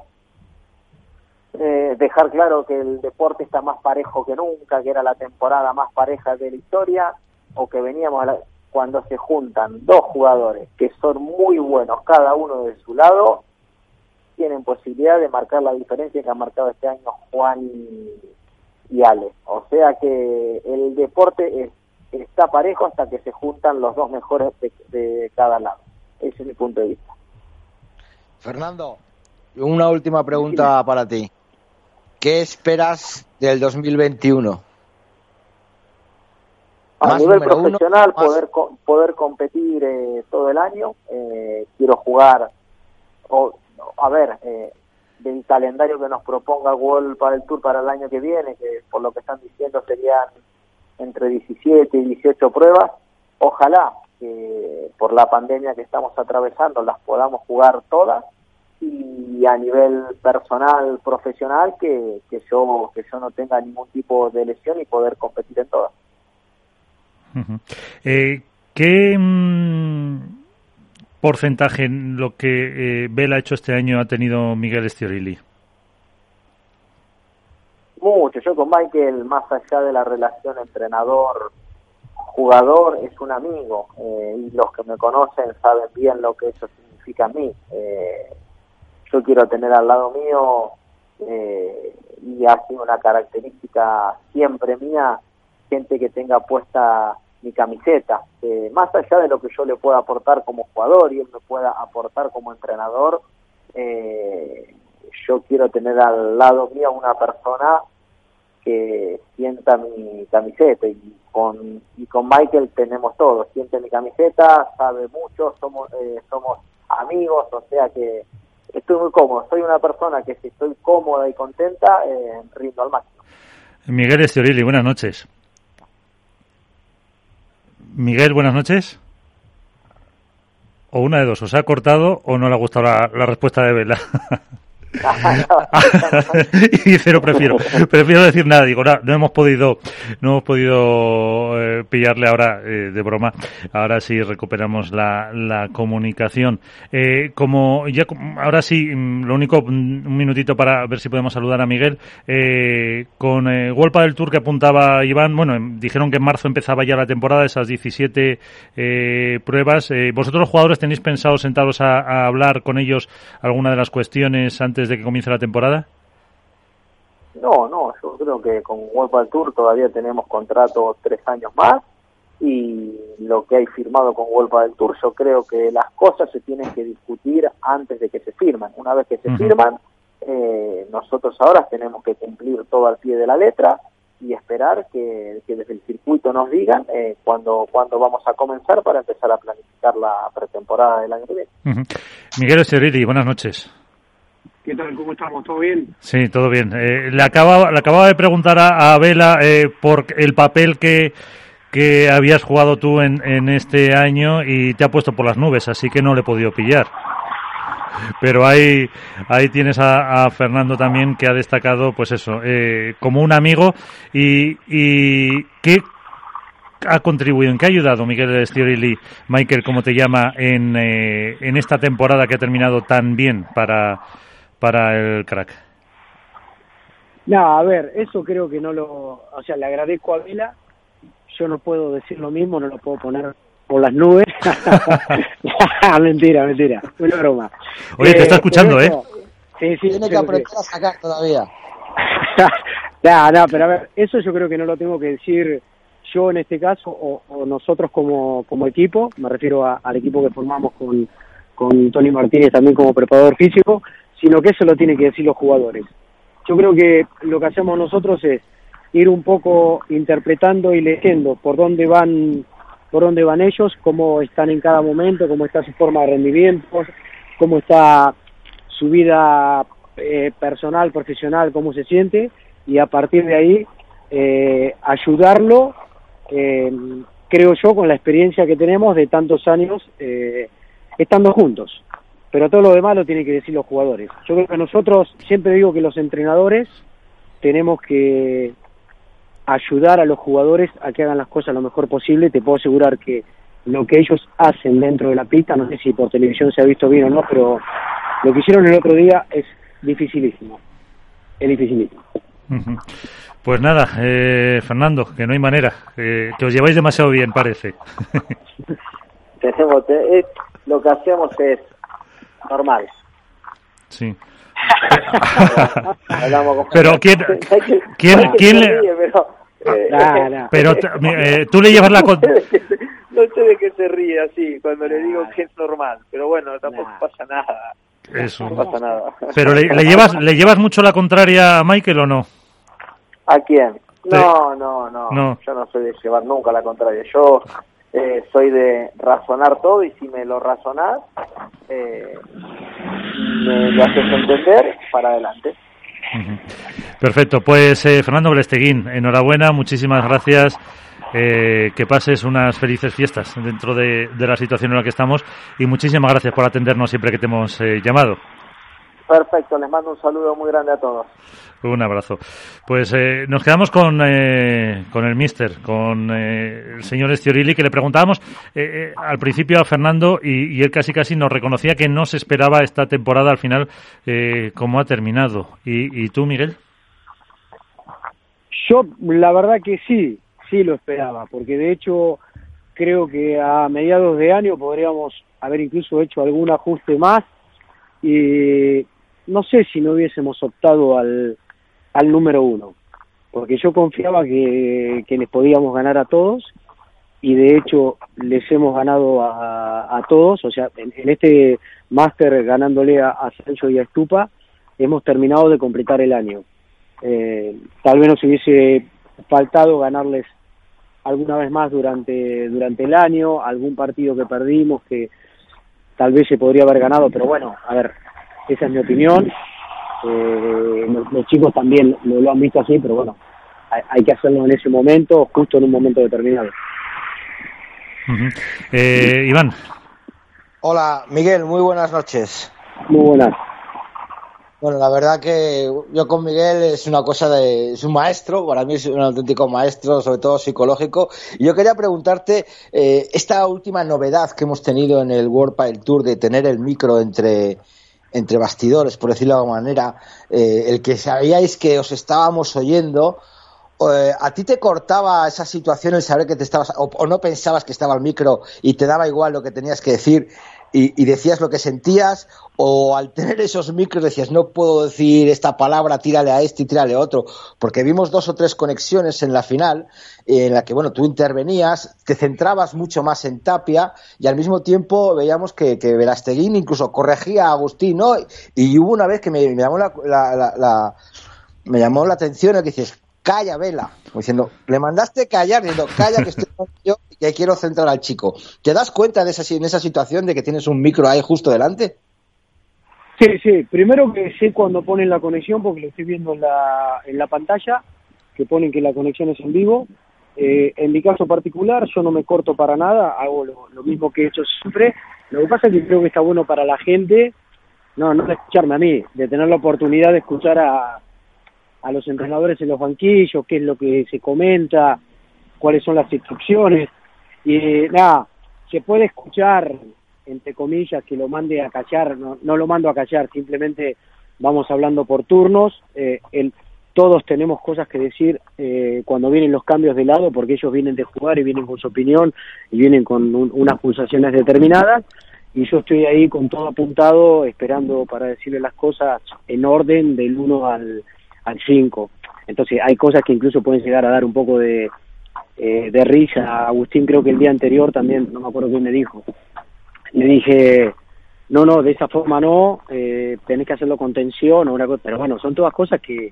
eh, dejar claro que el deporte está más parejo que nunca, que era la temporada más pareja de la historia, o que veníamos cuando se juntan dos jugadores que son muy buenos cada uno de su lado, tienen posibilidad de marcar la diferencia que han marcado este año Juan y, Ale. O sea que el deporte está parejo hasta que se juntan los dos mejores de cada lado. Ese es mi punto de vista. Fernando, una última pregunta para ti. ¿Qué esperas del 2021? A nivel profesional, poder poder competir eh, todo el año. Eh, quiero jugar, o, a ver, eh, del calendario que nos proponga World para el Tour para el año que viene, que por lo que están diciendo serían entre 17 y 18 pruebas. Ojalá que por la pandemia que estamos atravesando las podamos jugar todas y a nivel personal, profesional, que, que, yo, que yo no tenga ningún tipo de lesión y poder competir en todas. eh, ¿Qué mm, porcentaje en lo que eh, Bel ha hecho este año ha tenido Miguel Estiorilli? Mucho. Yo con Michael, más allá de la relación entrenador-jugador, es un amigo. Eh, y los que me conocen saben bien lo que eso significa a mí. Eh, yo quiero tener al lado mío eh, y ha sido una característica siempre mía gente que tenga puesta mi camiseta más allá de lo que yo le pueda aportar como jugador y él me pueda aportar como entrenador eh, yo quiero tener al lado mío una persona que sienta mi camiseta y con y con Michael tenemos todo siente mi camiseta sabe mucho somos eh, somos amigos o sea que estoy muy cómodo. Soy una persona que si estoy cómoda y contenta, eh, rindo al máximo. Miguel Estiorili, buenas noches. Miguel, buenas noches. O una de dos, o se ha cortado o no le ha gustado la, la respuesta de Vela. *laughs* *laughs* y dice no prefiero prefiero decir nada digo no, hemos podido no hemos podido eh, pillarle ahora eh, de broma. Ahora sí recuperamos la, la comunicación eh, como ya ahora sí mm, lo único mm, un minutito para ver si podemos saludar a Miguel. Con eh, Golpa del Tour que apuntaba Iván bueno em, dijeron que en marzo empezaba ya la temporada esas 17 pruebas. Vosotros los jugadores tenéis pensado sentados a, a hablar con ellos alguna de las cuestiones antes de que comience la temporada? No, no, yo creo que con World Tour todavía tenemos contrato tres años más y lo que hay firmado con World del Tour, yo creo que las cosas se tienen que discutir antes de que se firman. Una vez que se firman, eh, nosotros ahora tenemos que cumplir todo al pie de la letra y esperar que, desde el circuito nos digan eh, cuándo, cuando vamos a comenzar para empezar a planificar la pretemporada del año que viene. Miguel Esteriri, buenas noches. ¿Cómo estamos? ¿Todo bien? Sí, todo bien. Eh, le, acababa, le acababa de preguntar a, Vela eh, por el papel que, que habías jugado tú en, en este año y te ha puesto por las nubes, así que no le he podido pillar. Pero ahí, ahí tienes a, Fernando también que ha destacado, pues eso, eh, como un amigo y, y ¿qué ha contribuido, en qué ha ayudado Miguel Stiorilli, Michael, como te llama, en, eh, en esta temporada que ha terminado tan bien para, para el crack? No, a ver, eso creo que no lo, o sea, le agradezco a Vela, yo no puedo decir lo mismo, no lo puedo poner por las nubes. *laughs* *laughs* mentira, mentira, una broma. Oye, te está eh, escuchando, ¿eh? Sí, sí, Tiene que aprender a sacar todavía. *laughs* no, no, pero a ver, eso yo creo que no lo tengo que decir yo en este caso o, o nosotros como, como equipo, me refiero a, al equipo que formamos con, con Tony Martínez también como preparador físico, sino que eso lo tienen que decir los jugadores. Yo creo que lo que hacemos nosotros es ir un poco interpretando y leyendo por dónde van por dónde van ellos, cómo están en cada momento, cómo está su forma de rendimiento, cómo está su vida eh, personal, profesional, cómo se siente, y a partir de ahí eh, ayudarlo, eh, creo yo, con la experiencia que tenemos de tantos años eh, estando juntos. Pero todo lo demás lo tienen que decir los jugadores. Yo creo que nosotros, siempre digo que los entrenadores tenemos que ayudar a los jugadores a que hagan las cosas lo mejor posible. Te puedo asegurar que lo que ellos hacen dentro de la pista, no sé si por televisión se ha visto bien o no, pero lo que hicieron el otro día es dificilísimo. Es dificilísimo. Pues nada, eh, Fernando, que no hay manera, eh, que os lleváis demasiado bien, parece. *laughs* Tenemos, eh, lo que hacemos es normal. Sí. *laughs* pero quién, *laughs* quién, quién le... pero, eh, Nah, nah. *laughs* Pero t- eh, tú le llevas la no sé de qué se ríe así cuando le digo que es normal, pero bueno, tampoco Nah. pasa nada. Eso. No pasa nada. Pero le, le llevas le llevas mucho la contraria a Michael o no? ¿A quién? No, no, no, No. Yo no soy de llevar nunca la contraria. Yo eh, soy de razonar todo y si me lo razonás, eh, me lo haces entender, para adelante. Perfecto, pues eh, Fernando Blesteguín, enhorabuena, muchísimas gracias. eh, que pases unas felices fiestas dentro de, de la situación en la que estamos y muchísimas gracias por atendernos siempre que te hemos eh, llamado. Perfecto, les mando un saludo muy grande a todos. Un abrazo. Pues eh, nos quedamos con, eh, con el mister, con eh, el señor Estiorilli, que le preguntábamos eh, eh, al principio a Fernando y, él casi casi nos reconocía que no se esperaba esta temporada al final eh, como ha terminado. ¿Y, y tú, Miguel? Yo, la verdad que sí, sí lo esperaba, porque de hecho creo que a mediados de año podríamos haber incluso hecho algún ajuste más y no sé si no hubiésemos optado al, al número uno, porque yo confiaba que, que les podíamos ganar a todos y de hecho les hemos ganado a, a todos, o sea, en, este máster ganándole a, a Sancho y a Estupa, hemos terminado de completar el año. Eh, tal vez nos hubiese faltado ganarles alguna vez más durante durante el año, algún partido que perdimos que tal vez se podría haber ganado, pero bueno, a ver, esa es mi opinión. Eh, los, los chicos también lo, lo han visto así, pero bueno, hay, hay que hacerlo en ese momento, justo en un momento determinado. Eh, Iván. Hola, Miguel, muy buenas noches. Muy buenas. Bueno, la verdad que yo con Miguel es una cosa de... es un maestro, para mí es un auténtico maestro, sobre todo psicológico. Y yo quería preguntarte, eh, esta última novedad que hemos tenido en el World Pile Tour de tener el micro entre, entre bastidores, por decirlo de alguna manera, eh, el que sabíais que os estábamos oyendo, eh, ¿a ti te cortaba esa situación el saber que te estabas, o, o no pensabas que estaba el micro y te daba igual lo que tenías que decir y, decías lo que sentías, o al tener esos micros decías, no puedo decir esta palabra, tírale a este y tírale a otro, porque vimos dos o tres conexiones en la final en la que, bueno, tú intervenías, te centrabas mucho más en Tapia y al mismo tiempo veíamos que, que Verasteguín incluso corregía a Agustín, ¿no? Y hubo una vez que me, llamó la, la- la- la- me llamó la atención el que dices, calla, Vela, diciendo, le mandaste callar, diciendo, calla que estoy yo y que quiero centrar al chico. ¿Te das cuenta de esa, en esa situación de que tienes un micro ahí justo delante? Sí, sí, primero que sé cuando ponen la conexión, porque lo estoy viendo en la, en la pantalla, que ponen que la conexión es en vivo. Eh, en mi caso particular, yo no me corto para nada, hago lo, lo mismo que he hecho siempre. Lo que pasa es que creo que está bueno para la gente, no, no de escucharme a mí, de tener la oportunidad de escuchar a, a los entrenadores en los banquillos, qué es lo que se comenta, cuáles son las instrucciones. Y eh, nada, se puede escuchar, entre comillas, que lo mande a callar, no, no lo mando a callar, simplemente vamos hablando por turnos. Eh, el, todos tenemos cosas que decir eh, cuando vienen los cambios de lado, porque ellos vienen de jugar y vienen con su opinión y vienen con un- unas pulsaciones determinadas. Y yo estoy ahí con todo apuntado, esperando para decirle las cosas en orden del 1 al, al 5. Entonces hay cosas que incluso pueden llegar a dar un poco de, eh, de risa. Agustín creo que el día anterior también, no me acuerdo quién me dijo, le dije, no, no, de esa forma no, eh, tenés que hacerlo con tensión o una cosa, pero bueno, son todas cosas que,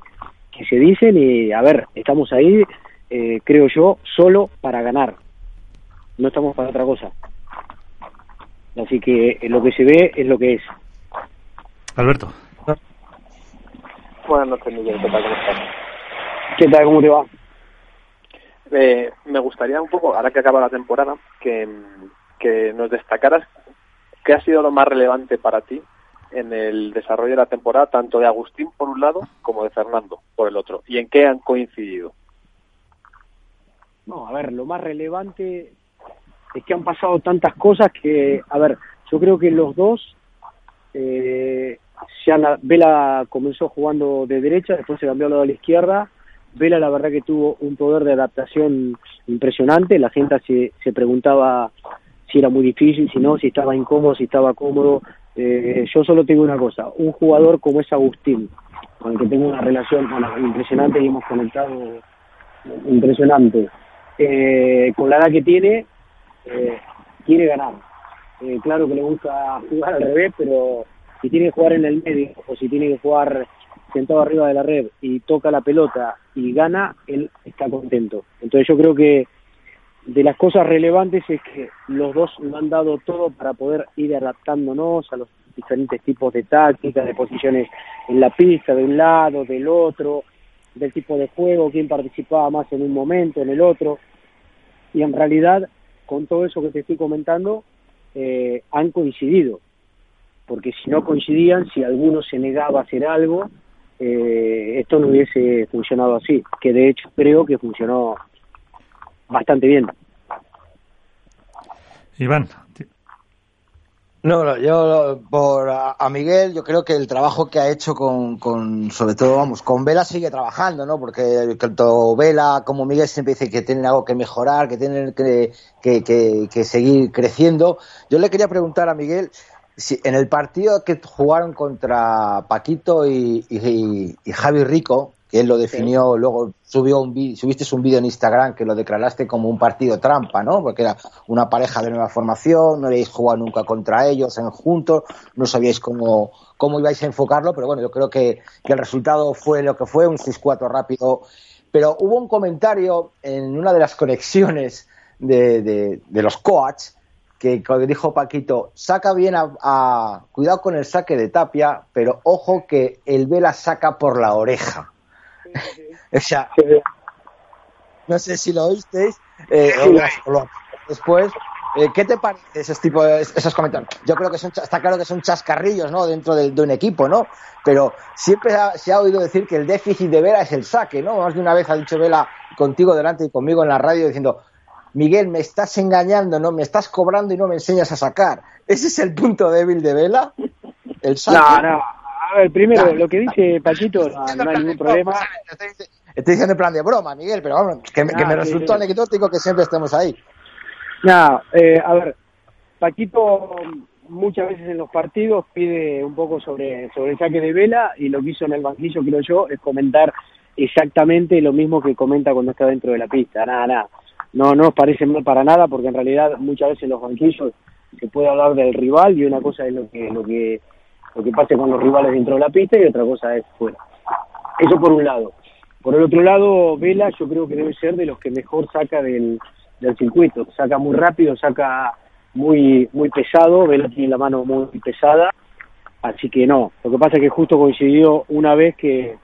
que se dicen y a ver, estamos ahí, eh, creo yo, solo para ganar. No estamos para otra cosa. Así que lo que se ve es lo que es. Alberto. Buenas noches, Miguel. ¿Qué tal? ¿Cómo estás? ¿Qué tal? ¿Cómo te va? Eh, me gustaría un poco, ahora que acaba la temporada, que, que nos destacaras qué ha sido lo más relevante para ti en el desarrollo de la temporada, tanto de Agustín por un lado como de Fernando por el otro, y en qué han coincidido. No, a ver, lo más relevante es que han pasado tantas cosas que, a ver, yo creo que los dos, eh, Vela comenzó jugando de derecha, después se cambió al lado de la izquierda, Vela la verdad que tuvo un poder de adaptación impresionante, la gente se, se preguntaba si era muy difícil, si no, si estaba incómodo, si estaba cómodo. Eh, yo solo tengo una cosa, un jugador como es Agustín, con el que tengo una relación impresionante y hemos conectado impresionante, eh, con la edad que tiene, eh, quiere ganar. Eh, claro que le gusta jugar al revés, pero si tiene que jugar en el medio o si tiene que jugar sentado arriba de la red y toca la pelota y gana, él está contento. Entonces yo creo que de las cosas relevantes es que los dos lo han dado todo para poder ir adaptándonos a los diferentes tipos de tácticas, de posiciones en la pista, de un lado, del otro, del tipo de juego, quién participaba más en un momento, en el otro. Y en realidad con todo eso que te estoy comentando, eh, han coincidido. Porque si no coincidían, si alguno se negaba a hacer algo, eh, esto no hubiese funcionado así. Que de hecho creo que funcionó bastante bien. Iván, no, yo por a, Miguel, yo creo que el trabajo que ha hecho con, con, sobre todo, vamos, con Vela sigue trabajando, ¿no? Porque tanto Vela como Miguel siempre dicen que tienen algo que mejorar, que tienen que, que, que, seguir creciendo. Yo le quería preguntar a Miguel si en el partido que jugaron contra Paquito y, y, y Javi Rico, que él lo definió, luego subió un subiste un vídeo en Instagram que lo declaraste como un partido trampa, ¿no? Porque era una pareja de nueva formación, no habíais jugado nunca contra ellos en juntos, no sabíais cómo, cómo ibais a enfocarlo, pero bueno, yo creo que, el resultado fue lo que fue, un 6-4 rápido. Pero hubo un comentario en una de las conexiones de, de, los coaches que dijo Paquito, saca bien a, a, cuidado con el saque de Tapia, pero ojo que el Vela saca por la oreja. *laughs* o sea, no sé si lo oísteis eh, después. Eh, ¿Qué te parece esos tipos, esos comentarios? Yo creo que son, está claro que son chascarrillos, ¿no? Dentro de, un equipo, ¿no? Pero siempre se ha oído decir que el déficit de Vela es el saque, ¿no? Más de una vez ha dicho Vela contigo delante y conmigo en la radio diciendo, Miguel, me estás engañando, ¿no? Me estás cobrando y no me enseñas a sacar. ¿Ese es el punto débil de Vela? El saque. No, no, a ver, primero, lo que dice Paquito, no, hay ningún problema. Estoy diciendo en plan de broma, Miguel, pero vamos, que, me ah, resultó anecdótico que siempre estemos ahí. No, eh, a ver, Paquito muchas veces en los partidos pide un poco sobre, sobre el saque de vela y lo que hizo en el banquillo, creo yo, es comentar exactamente lo mismo que comenta cuando está dentro de la pista. Nada, nada. No, no os parece mal para nada porque en realidad muchas veces en los banquillos se puede hablar del rival y una cosa es lo que, lo que lo que pase con los rivales dentro de la pista y otra cosa es fuera. Eso por un lado. Por el otro lado, Vela yo creo que debe ser de los que mejor saca del, del circuito. Saca muy rápido, saca muy muy pesado, Vela tiene la mano muy pesada, así que no. Lo que pasa es que justo coincidió una vez que,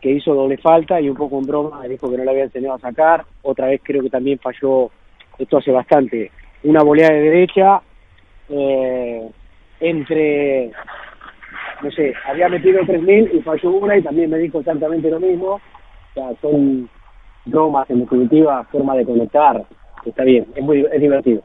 que hizo doble falta y un poco en broma dijo que no le había enseñado a sacar. Otra vez creo que también falló, esto hace bastante, una volea de derecha eh, entre no sé, había metido 3.000 y falló una y también me dijo exactamente lo mismo. O sea, son bromas, en definitiva, forma de conectar. Está bien, es muy es divertido.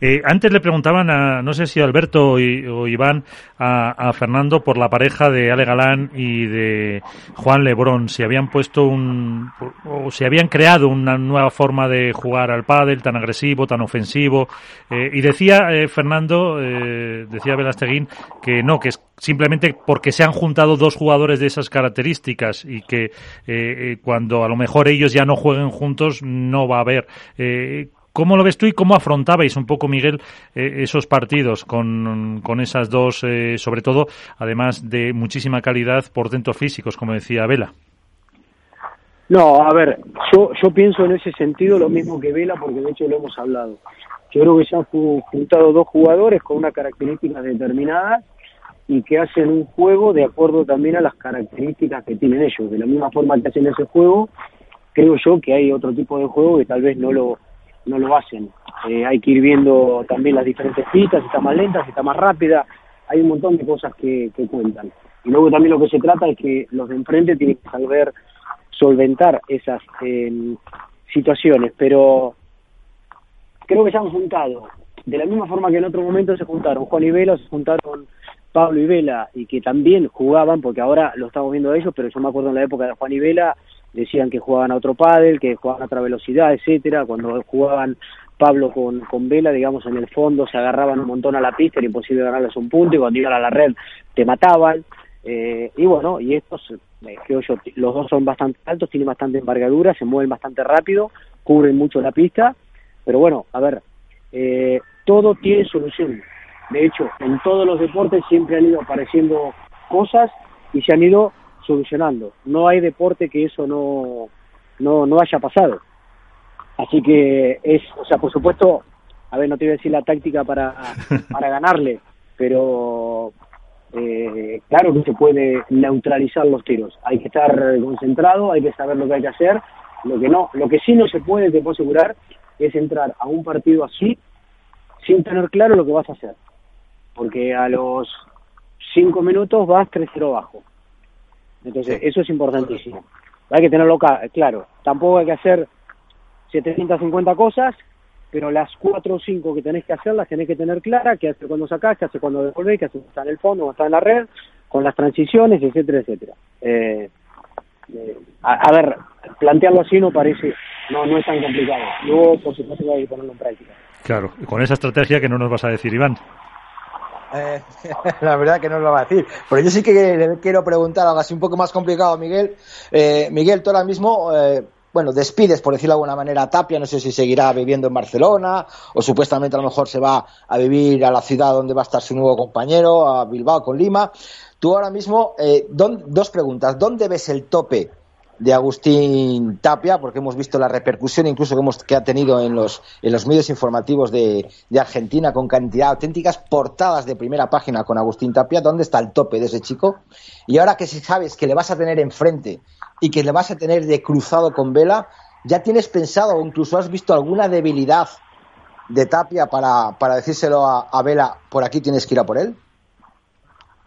Eh, antes le preguntaban a, no sé si Alberto o, Iván, a, Fernando por la pareja de Ale Galán y de Juan Lebrón, si habían puesto un, o si habían creado una nueva forma de jugar al pádel tan agresivo, tan ofensivo. Eh, y decía eh, Fernando, decía Velasteguín, que no, que es simplemente porque se han juntado dos jugadores de esas características y que cuando a lo mejor ellos ya no jueguen juntos no va a haber. ¿Cómo lo ves tú y cómo afrontabais un poco, Miguel, eh, esos partidos con, con esas dos, eh, sobre todo, además de muchísima calidad, por dentro físicos, como decía Vela? No, a ver, yo, yo pienso en ese sentido lo mismo que Vela, porque de hecho lo hemos hablado. Yo creo que se han juntado dos jugadores con unas características determinadas y que hacen un juego de acuerdo también a las características que tienen ellos. De la misma forma que hacen ese juego, creo yo que hay otro tipo de juego que tal vez no lo, no lo hacen. Eh, hay que ir viendo también las diferentes pistas, si está más lenta, si está más rápida, hay un montón de cosas que, que cuentan. Y luego también lo que se trata es que los de enfrente tienen que saber solventar esas eh, situaciones, pero creo que se han juntado, de la misma forma que en otro momento se juntaron Juan y Vela, se juntaron Pablo y Vela, y que también jugaban, porque ahora lo estamos viendo ellos, pero yo me acuerdo en la época de Juan y Vela, decían que jugaban a otro pádel, que jugaban a otra velocidad, etcétera, cuando jugaban Pablo con, con Vela, digamos, en el fondo se agarraban un montón a la pista, era imposible ganarles un punto, y cuando iban a la red te mataban, eh, y bueno, y estos, eh, creo yo, los dos son bastante altos, tienen bastante envergadura, se mueven bastante rápido, cubren mucho la pista, pero bueno, a ver, eh, todo tiene solución. De hecho, en todos los deportes siempre han ido apareciendo cosas y se han ido solucionando. No hay deporte que eso no, no, no haya pasado. Así que es, o sea, por supuesto, a ver, no te voy a decir la táctica para, *laughs* para ganarle, pero eh, claro que se puede neutralizar los tiros. Hay que estar concentrado, hay que saber lo que hay que hacer. Lo que no, lo que sí no se puede, te puedo asegurar, es entrar a un partido así sin tener claro lo que vas a hacer. Porque a los cinco minutos vas 3-0 bajo. Entonces, eso es importantísimo. Hay que tenerlo claro. Tampoco hay que hacer 750 cosas pero las cuatro o cinco que tenés que hacer las tenés que tener claras, qué hacer cuando sacás, qué hacer cuando devolvés, qué hacer cuando está en el fondo, cuando está en la red, con las transiciones, etcétera, etcétera. Eh, eh, a, ver, plantearlo así no parece, no, no es tan complicado. Luego, por supuesto, hay que ponerlo en práctica. Claro, con esa estrategia que no nos vas a decir, Iván. Eh, *laughs* la verdad que no lo va a decir. Pero yo sí que le quiero preguntar algo así un poco más complicado Miguel. Eh, Miguel, tú ahora mismo eh, bueno, despides, por decirlo de alguna manera, a Tapia, no sé si seguirá viviendo en Barcelona o supuestamente a lo mejor se va a vivir a la ciudad donde va a estar su nuevo compañero, a Bilbao con Lima. Tú ahora mismo, dos preguntas. ¿Dónde ves el tope de Agustín Tapia? Porque hemos visto la repercusión incluso que, hemos, que ha tenido en los, en los medios informativos de, de Argentina con cantidad auténticas portadas de primera página con Agustín Tapia. ¿Dónde está el tope de ese chico? Y ahora que si sabes que le vas a tener enfrente y que le vas a tener de cruzado con Vela, ¿ya tienes pensado o incluso has visto alguna debilidad de Tapia para, para decírselo a, Vela, por aquí tienes que ir a por él?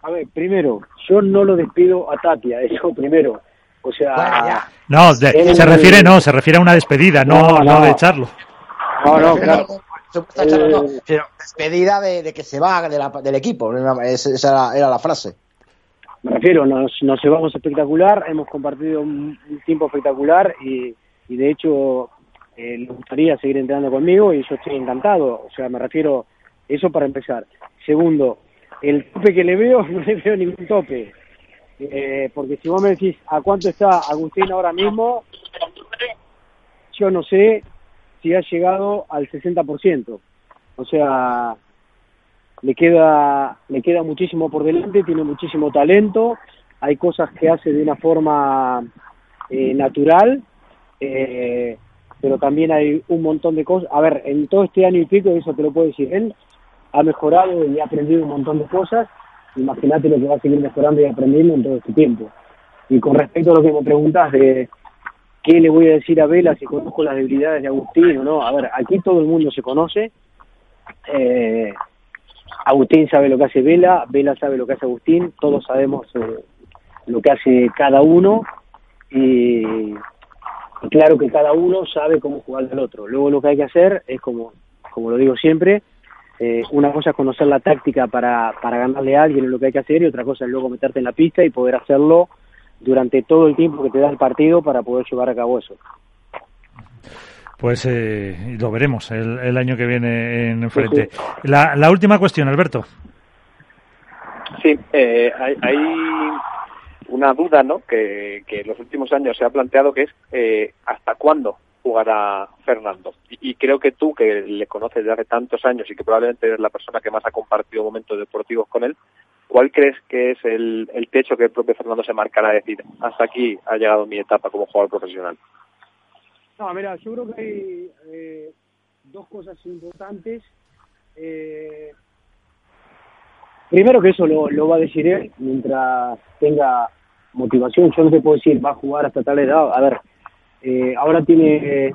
A ver, primero, yo no lo despido a Tapia, *laughs* eso primero. O sea, no, se refiere no, se refiere a una despedida, no, no, de echarlo. No, no, claro. pero despedida de, que se va del equipo, esa era la frase. Me refiero, nos, nos llevamos espectacular, hemos compartido un, tiempo espectacular y, y de hecho eh, le gustaría seguir entrenando conmigo y yo estoy encantado, o sea, me refiero, eso para empezar. Segundo, el tope que le veo, *laughs* no le veo ningún tope, eh, porque si vos me decís a cuánto está Agustín ahora mismo, yo no sé si ha llegado al 60%, o sea, le queda, le queda muchísimo por delante, tiene muchísimo talento, hay cosas que hace de una forma eh, natural, eh, pero también hay un montón de cosas. A ver, en todo este año y pico, eso te lo puedo decir, él ha mejorado y ha aprendido un montón de cosas. Imagínate lo que va a seguir mejorando y aprendiendo en todo este tiempo. Y con respecto a lo que me preguntas de qué le voy a decir a Vela si conozco las debilidades de Agustín o no, a ver, aquí todo el mundo se conoce. Eh, Agustín sabe lo que hace Vela, Vela sabe lo que hace Agustín, todos sabemos eh, lo que hace cada uno y, claro que cada uno sabe cómo jugar del otro. Luego lo que hay que hacer es como, como lo digo siempre, eh, una cosa es conocer la táctica para, para ganarle a alguien en lo que hay que hacer y otra cosa es luego meterte en la pista y poder hacerlo durante todo el tiempo que te da el partido para poder llevar a cabo eso. Pues eh, lo veremos el, año que viene en frente. La, la última cuestión, Alberto. Sí, eh, hay, una duda ¿no? que, que en los últimos años se ha planteado que es eh, hasta cuándo jugará Fernando. Y, creo que tú, que le conoces desde hace tantos años y que probablemente eres la persona que más ha compartido momentos deportivos con él, ¿cuál crees que es el, el techo que el propio Fernando se marcará a decir, hasta aquí ha llegado mi etapa como jugador profesional? No, mira, yo creo que hay eh, dos cosas importantes. Eh, primero que eso lo, lo va a decir él mientras tenga motivación. Yo no te puedo decir, va a jugar hasta tal edad. A ver, eh, ahora tiene,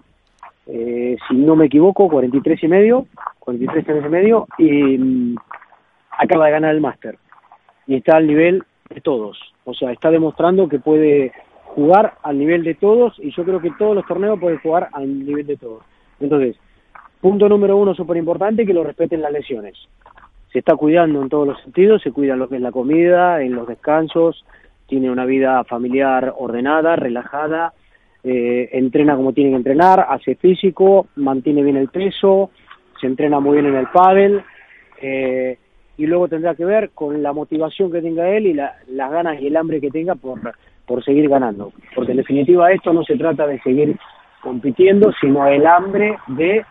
eh, si no me equivoco, 43 y medio, 43 años y medio, y mm, acaba de ganar el máster. Y está al nivel de todos. O sea, está demostrando que puede jugar al nivel de todos y yo creo que todos los torneos pueden jugar al nivel de todos. Entonces, punto número uno súper importante, que lo respeten las lesiones. Se está cuidando en todos los sentidos, se cuida lo que es la comida, en los descansos, tiene una vida familiar ordenada, relajada, eh, entrena como tiene que entrenar, hace físico, mantiene bien el peso, se entrena muy bien en el pádel, eh, y luego tendrá que ver con la motivación que tenga él y la, las ganas y el hambre que tenga por, por seguir ganando. Porque en definitiva esto no se trata de seguir compitiendo, sino el hambre de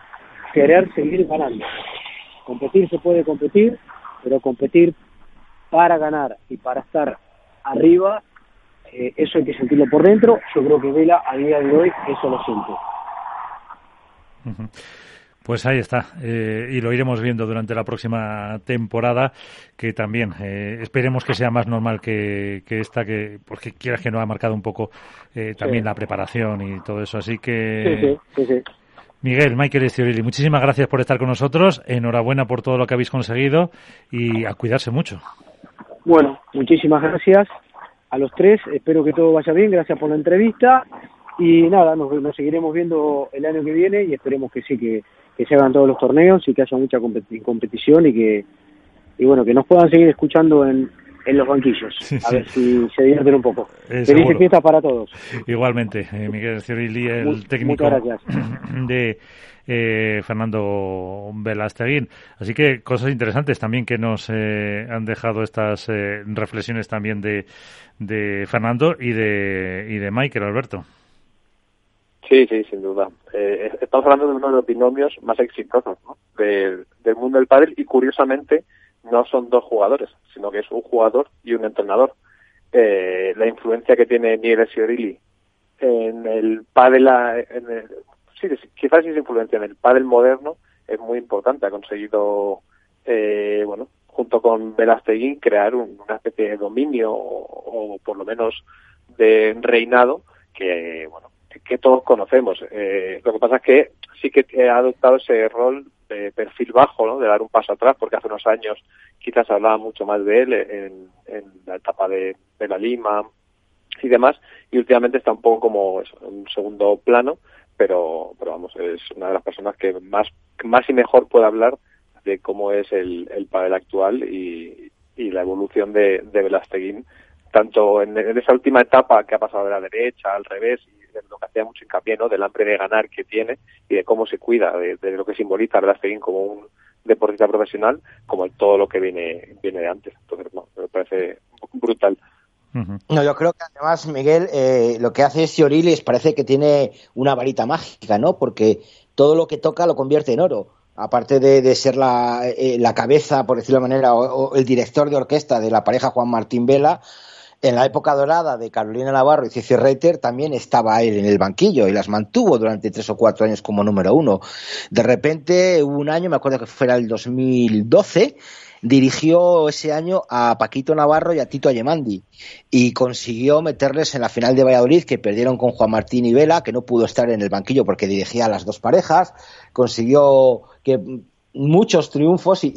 querer seguir ganando. Competir se puede competir, pero competir para ganar y para estar arriba, eh, eso hay que sentirlo por dentro. Yo creo que Vela a día de hoy eso lo siente. Pues ahí está, eh, y lo iremos viendo durante la próxima temporada, que también eh, esperemos que sea más normal que, que, esta, que porque quieras que no ha marcado un poco eh, también sí. la preparación y todo eso. Así que, sí, sí, Miguel, Michael Estiorilli, muchísimas gracias por estar con nosotros, enhorabuena por todo lo que habéis conseguido y a cuidarse mucho. Bueno, muchísimas gracias a los tres, espero que todo vaya bien, gracias por la entrevista. Y nada, nos, nos seguiremos viendo el año que viene y esperemos que sí, que que se hagan todos los torneos y que haya mucha competi competición y que y bueno que nos puedan seguir escuchando en, en los banquillos. A ver si *laughs* se divierten un poco. Eh, felices fiestas para todos. Igualmente eh, Miguel Ciorilli el Muy, técnico *clears throat* de eh, Fernando Velasteguín. Así que cosas interesantes también que nos eh, han dejado estas eh, reflexiones también de, de Fernando y de, y de Michael Alberto. Sí, sí, sin duda. Eh, estamos hablando de uno de los binomios más exitosos del mundo del pádel y curiosamente no son dos jugadores, sino que es un jugador y un entrenador. Eh, la influencia que tiene Miguel Siorilli en el pádel, en sí, quizás es influencia en el pádel moderno es muy importante. Ha conseguido, eh, bueno, junto con Velasteguín crear un, una especie de dominio o, o por lo menos de reinado que, bueno, que todos conocemos. Eh, lo que pasa es que sí que ha adoptado ese rol de perfil bajo, ¿no? de dar un paso atrás, porque hace unos años quizás hablaba mucho más de él en, en la etapa de, de, la Lima y demás, y últimamente está un poco como eso, en un segundo plano, pero, pero vamos, es una de las personas que más, más y mejor puede hablar de cómo es el, el papel actual y, y la evolución de, de Velasteguín, tanto en, en esa última etapa que ha pasado de la derecha al revés y de lo que hacía mucho hincapié, ¿no? Del hambre de ganar que tiene y de cómo se cuida, de, lo que simboliza Velasteguín como un deportista profesional, como todo lo que viene viene de antes. Entonces, no, me parece brutal. No, yo creo que además, Miguel, eh, lo que hace Siorilis parece que tiene una varita mágica, ¿no? Porque todo lo que toca lo convierte en oro. Aparte de, de ser la, eh, la, cabeza, por decirlo de manera, o, o, el director de orquesta de la pareja Juan Martín Vela, en la época dorada de Carolina Navarro y Cici Reiter también estaba él en el banquillo y las mantuvo durante tres o cuatro años como número uno. De repente, hubo un año, me acuerdo que fuera el 2012, dirigió ese año a Paquito Navarro y a Tito Ayemandi y consiguió meterles en la final de Valladolid que perdieron con Juan Martín y Vela, que no pudo estar en el banquillo porque dirigía a las dos parejas, consiguió que muchos triunfos y,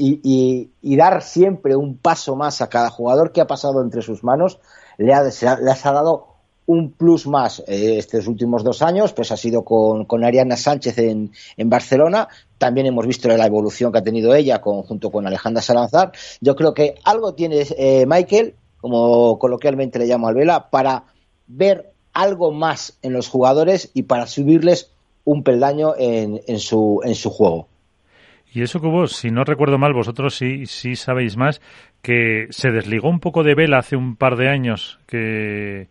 y, dar siempre un paso más a cada jugador que ha pasado entre sus manos. Le ha, les ha dado un plus más eh, estos últimos dos años, pues ha sido con, con Ariana Sánchez en, en, Barcelona. También hemos visto la evolución que ha tenido ella con, junto con Alejandra Salazar. Yo creo que algo tiene eh, Michael, como coloquialmente le llamo al Vela, para ver algo más en los jugadores y para subirles un peldaño en, en, su, en su juego. Y eso que vos, si no recuerdo mal, vosotros sí, sí sabéis más, que se desligó un poco de Vela hace un par de años, que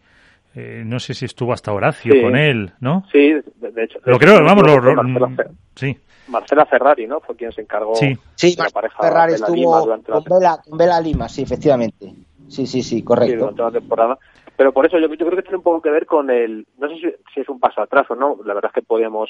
eh, no sé si estuvo hasta Horacio sí. con él, ¿no? Sí, de hecho. Lo creo, vamos, lo, lo, sí. Marcela Ferrari, ¿no? Fue quien se encargó Sí. Sí, de la pareja Ferrari Vela estuvo Lima durante la con Vela, con Vela Lima, sí, efectivamente. Sí, sí, sí, Sí, correcto. durante la temporada. Pero por eso yo, yo creo que tiene un poco que ver con el, no sé si, si es un paso atrás o no, la verdad es que podíamos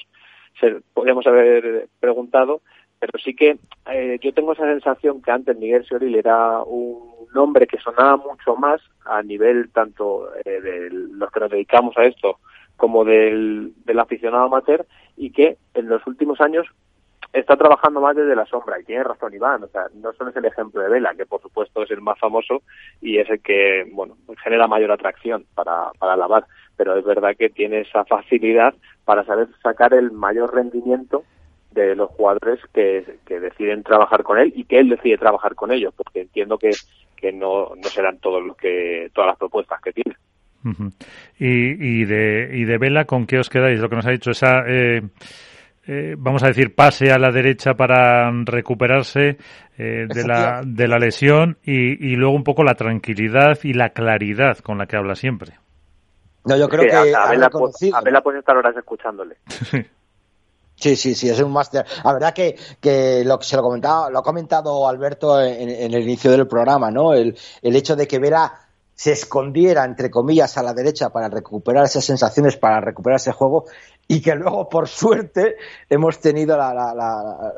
ser, podíamos haber preguntado, pero sí que eh, yo tengo esa sensación que antes Miguel Soriol era un nombre que sonaba mucho más a nivel tanto eh, de los que nos dedicamos a esto como del, del aficionado amateur y que en los últimos años está trabajando más desde la sombra. Y tiene razón Iván, o sea, no solo es el ejemplo de Vela, que por supuesto es el más famoso y es el que, bueno, genera mayor atracción para, para lavar, pero es verdad que tiene esa facilidad para saber sacar el mayor rendimiento de los jugadores que, que deciden trabajar con él y que él decide trabajar con ellos, porque entiendo que, que no, no serán todos los que, todas las propuestas que tiene. Y, y de y de Vela, ¿con qué os quedáis? Lo que nos ha dicho esa eh, eh, vamos a decir pase a la derecha para recuperarse eh, de la de la lesión y, y luego un poco la tranquilidad y la claridad con la que habla siempre. No, yo creo que a, a Vela, a Vela puede estar horas escuchándole. *laughs* Sí, sí, sí, es un máster. La verdad que, lo que se lo comentaba, lo ha comentado Alberto en, el inicio del programa, ¿no? El, hecho de que Vera se escondiera, entre comillas, a la derecha para recuperar esas sensaciones, para recuperar ese juego, y que luego, por suerte, hemos tenido la, la, la,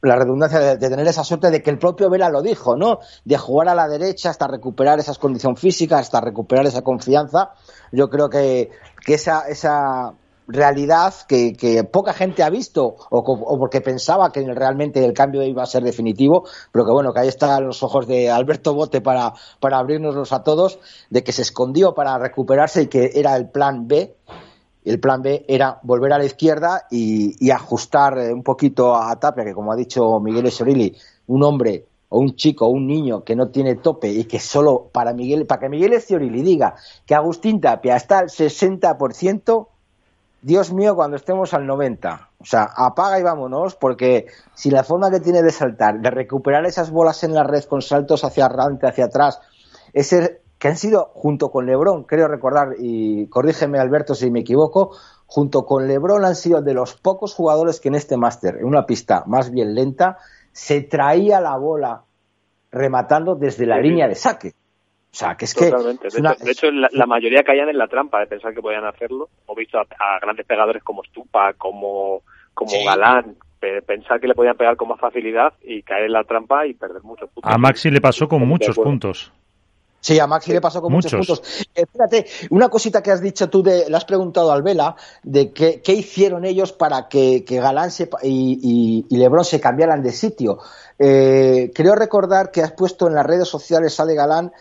la redundancia de, tener esa suerte de que el propio Vela lo dijo, ¿no? De jugar a la derecha hasta recuperar esa condición física, hasta recuperar esa confianza. Yo creo que, que esa, esa realidad que, que, poca gente ha visto o, porque pensaba que realmente el cambio iba a ser definitivo, pero que bueno, que ahí están los ojos de Alberto Bote para, para abrirnoslos a todos, de que se escondió para recuperarse y que era el plan B. El plan B era volver a la izquierda y, ajustar un poquito a Tapia, que como ha dicho Miguel Esorilli, un hombre o un chico o un niño que no tiene tope y que solo para Miguel, para que Miguel Esciorili diga que Agustín Tapia está al 60%, Dios mío, cuando estemos al 90. O sea, apaga y vámonos, porque si la forma que tiene de saltar, de recuperar esas bolas en la red con saltos hacia adelante, hacia atrás, ese que han sido junto con Lebron, creo recordar, y corrígeme Alberto si me equivoco, junto con Lebron han sido de los pocos jugadores que en este máster, en una pista más bien lenta, se traía la bola rematando desde la sí, línea de saque. O sea, que es Totalmente. que. Es de, una... hecho, de, hecho, la, la, mayoría caían en la trampa de pensar que podían hacerlo. Hemos visto a, a grandes pegadores como Stupa, como, como sí. Galán, pe pensar que le podían pegar con más facilidad y caer en la trampa y perder muchos puntos. A Maxi le pasó con muchos puntos. Sí, a Maxi le pasó con muchos, muchos puntos. Eh, fíjate, una cosita que has dicho tú, de, le has preguntado al Vela, de qué, qué hicieron ellos para que, que Galán se, y, y, y, Lebron se cambiaran de sitio. Eh, creo recordar que has puesto en las redes sociales, sale Galán,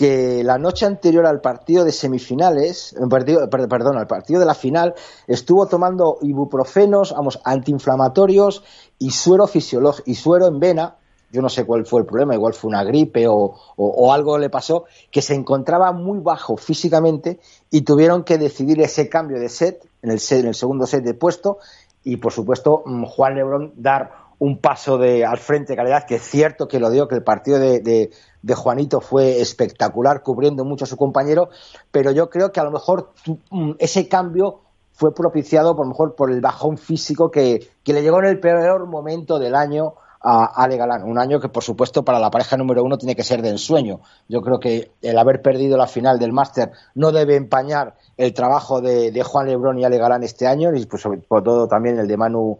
que la noche anterior al partido de semifinales, partido, perdón, al partido de la final, estuvo tomando ibuprofenos, vamos, antiinflamatorios y suero fisiológico, y suero en vena, yo no sé cuál fue el problema, igual fue una gripe o, o, o, algo le pasó, que se encontraba muy bajo físicamente y tuvieron que decidir ese cambio de set, en el, set, en el segundo set de puesto, y por supuesto mm, Juan Lebrón dar un paso de al frente de calidad, que es cierto que lo dio, que el partido de, de, Juanito fue espectacular, cubriendo mucho a su compañero, pero yo creo que a lo mejor mm, ese cambio fue propiciado por mejor por el bajón físico que, que le llegó en el peor momento del año a Ale Galán. Un año que, por supuesto, para la pareja número uno tiene que ser de ensueño. Yo creo que el haber perdido la final del máster no debe empañar el trabajo de, de, Juan Lebrón y Ale Galán este año, y pues, sobre todo también el de Manu,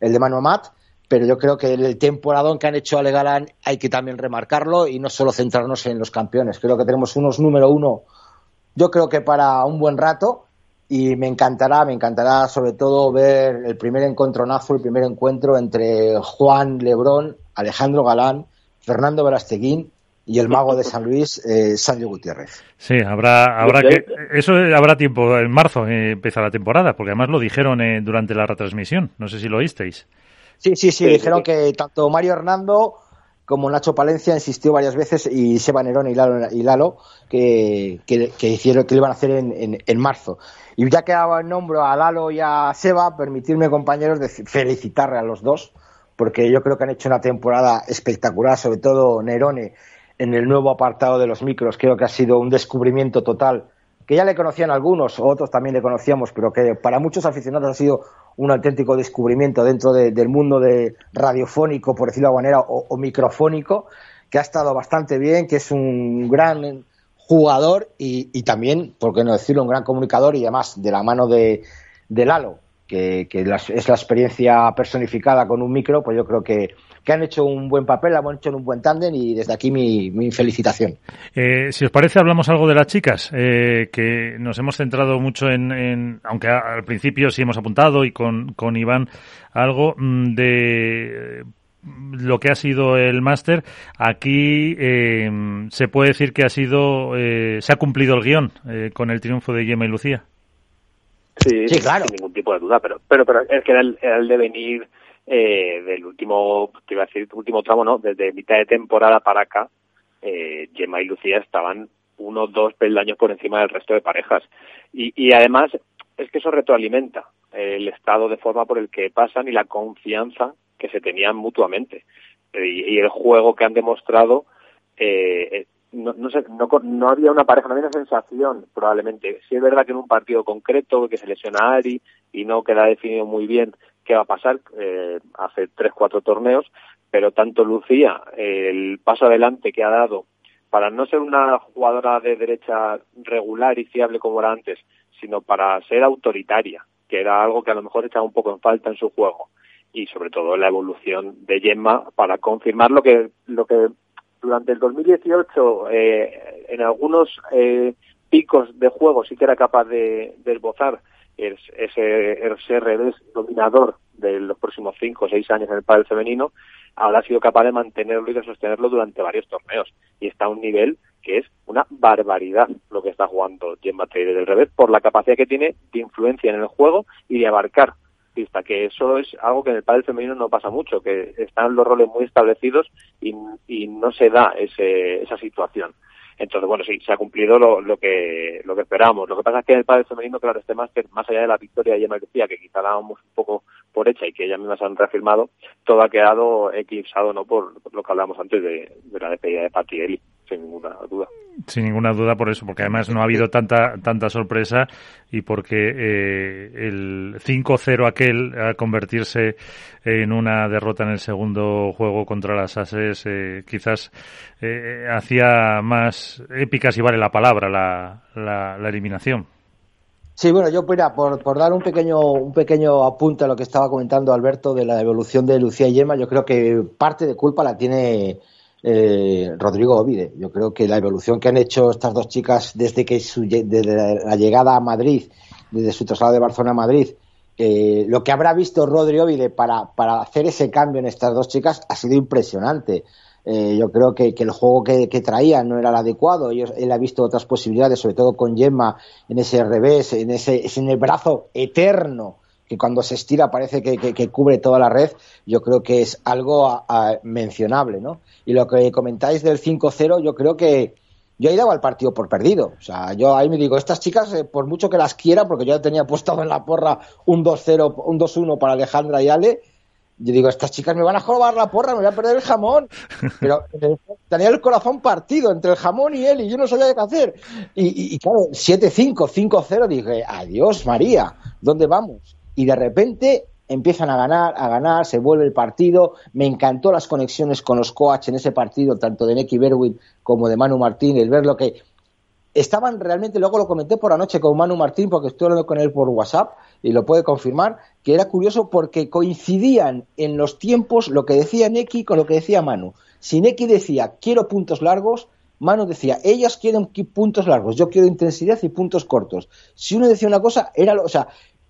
el de Manu Amat. Pero yo creo que el temporadón que han hecho Ale Galán hay que también remarcarlo y no solo centrarnos en los campeones. Creo que tenemos unos número uno, yo creo que para un buen rato, y me encantará, me encantará sobre todo ver el primer encontronazo, el primer encuentro entre Juan Lebrón, Alejandro Galán, Fernando Verasteguín y el mago de San Luis, eh, Sancho Gutiérrez. Sí, habrá, habrá que, eso habrá tiempo, en marzo eh, empieza la temporada, porque además lo dijeron eh, durante la retransmisión, no sé si lo oísteis. Sí, sí, sí, dijeron que tanto Mario Hernando como Nacho Palencia insistió varias veces y Seba Nerón y Lalo, y Lalo que, que, que, hicieron que lo iban a hacer en, en, en marzo. Y ya que daba el nombre a Lalo y a Seba, permitirme, compañeros, de felicitarle a los dos, porque yo creo que han hecho una temporada espectacular, sobre todo Nerone en el nuevo apartado de los micros. Creo que ha sido un descubrimiento total que ya le conocían algunos, otros también le conocíamos, pero que para muchos aficionados ha sido un auténtico descubrimiento dentro del mundo de radiofónico, por decirlo de alguna manera, o, microfónico, que ha estado bastante bien, que es un gran jugador y, también, por qué no decirlo, un gran comunicador y además de la mano de, de Lalo, que, es la experiencia personificada con un micro, pues yo creo que, han hecho un buen papel, han hecho un buen tándem y desde aquí mi, felicitación. Eh, si os parece, hablamos algo de las chicas, eh, que nos hemos centrado mucho en, aunque al principio sí hemos apuntado y con, con Iván algo mm, de lo que ha sido el máster, aquí eh, se puede decir que ha sido, se ha cumplido el guion con el triunfo de Gemma y Lucía. Sí, claro. Sin ningún tipo de duda, pero, pero, pero es que era el, era el devenir eh, del último, te iba a decir, último tramo, ¿no? Desde mitad de temporada para acá, eh, Gemma y Lucía estaban uno dos peldaños por encima del resto de parejas. Y, y además, es que eso retroalimenta el estado de forma por el que pasan y la confianza que se tenían mutuamente. Y, y el juego que han demostrado eh, no, no, sé, no, no había una pareja, no había una sensación, probablemente. Sí es verdad que en un partido concreto, que se lesiona a Ari y no queda definido muy bien qué va a pasar eh, hace tres, cuatro torneos, pero tanto Lucía, el paso adelante que ha dado para no ser una jugadora de derecha regular y fiable como era antes, sino para ser autoritaria, que era algo que a lo mejor echaba un poco en falta en su juego, y sobre todo la evolución de Gemma para confirmar lo que, lo que durante el 2018 eh, en algunos eh, picos de juego sí que era capaz de, de esbozar ese, revés dominador de los próximos cinco o seis años en el pádel femenino, ahora ha sido capaz de mantenerlo y de sostenerlo durante varios torneos. Y está a un nivel que es una barbaridad lo que está jugando Gemma Taylor del revés por la capacidad que tiene de influencia en el juego y de abarcar que eso es algo que en el padre femenino no pasa mucho, que están los roles muy establecidos y, no se da ese, esa situación. Entonces, bueno, sí, se ha cumplido lo, lo que lo que esperamos. Lo que pasa es que en el padre femenino, claro, este máster, más allá de la victoria de Gemma decía que quizá dábamos un poco por hecha y que ellas mismas han reafirmado, todo ha quedado eclipsado no por, lo que hablábamos antes de, la despedida de Patti Eli, sin ninguna duda. Sin ninguna duda por eso, porque además no ha habido tanta tanta sorpresa y porque eh, el 5-0 aquel a convertirse en una derrota en el segundo juego contra las Ases eh, quizás eh, hacía más épica, si vale la palabra, la, la eliminación. Sí, bueno, yo mira, por, por dar un pequeño, un pequeño apunte a lo que estaba comentando Alberto de la evolución de Lucía y Yema, yo creo que parte de culpa la tiene eh, Rodrigo Ovide. Yo creo que la evolución que han hecho estas dos chicas desde que su, desde la llegada a Madrid, desde su traslado de Barcelona a Madrid, eh, lo que habrá visto Rodrigo Ovide para, para hacer ese cambio en estas dos chicas ha sido impresionante. Eh, yo creo que, el juego que, que, traía no era el adecuado. él ha visto otras posibilidades, sobre todo con Gemma en ese revés, en ese en el brazo eterno que cuando se estira parece que, cubre toda la red. Yo creo que es algo mencionable, ¿no? Y lo que comentáis del 5-0, yo creo que yo he dado al partido por perdido. O sea, yo ahí me digo, estas chicas, eh, por mucho que las quiera, porque yo tenía puesto en la porra un 2-0, un 2-1 para Alejandra y Ale, yo digo, estas chicas me van a jorobar la porra, me voy a perder el jamón. *laughs* Pero tenía el corazón partido entre el jamón y él y yo no sabía qué hacer. Y, y, claro, 7-5, 5-0, dije, adiós María, ¿dónde vamos? Y de repente empiezan a ganar, a ganar, se vuelve el partido. Me encantó las conexiones con los coaches en ese partido, tanto de Neki Berwin como de Manu Martín, el ver lo que estaban realmente, luego lo comenté por anoche con Manu Martín, porque estoy hablando con él por WhatsApp y lo puede confirmar, que era curioso porque coincidían en los tiempos lo que decía Neki con lo que decía Manu. Si Neki decía quiero puntos largos, Manu decía ellas quieren puntos largos, yo quiero intensidad y puntos cortos. Si uno decía una cosa, era, o sea,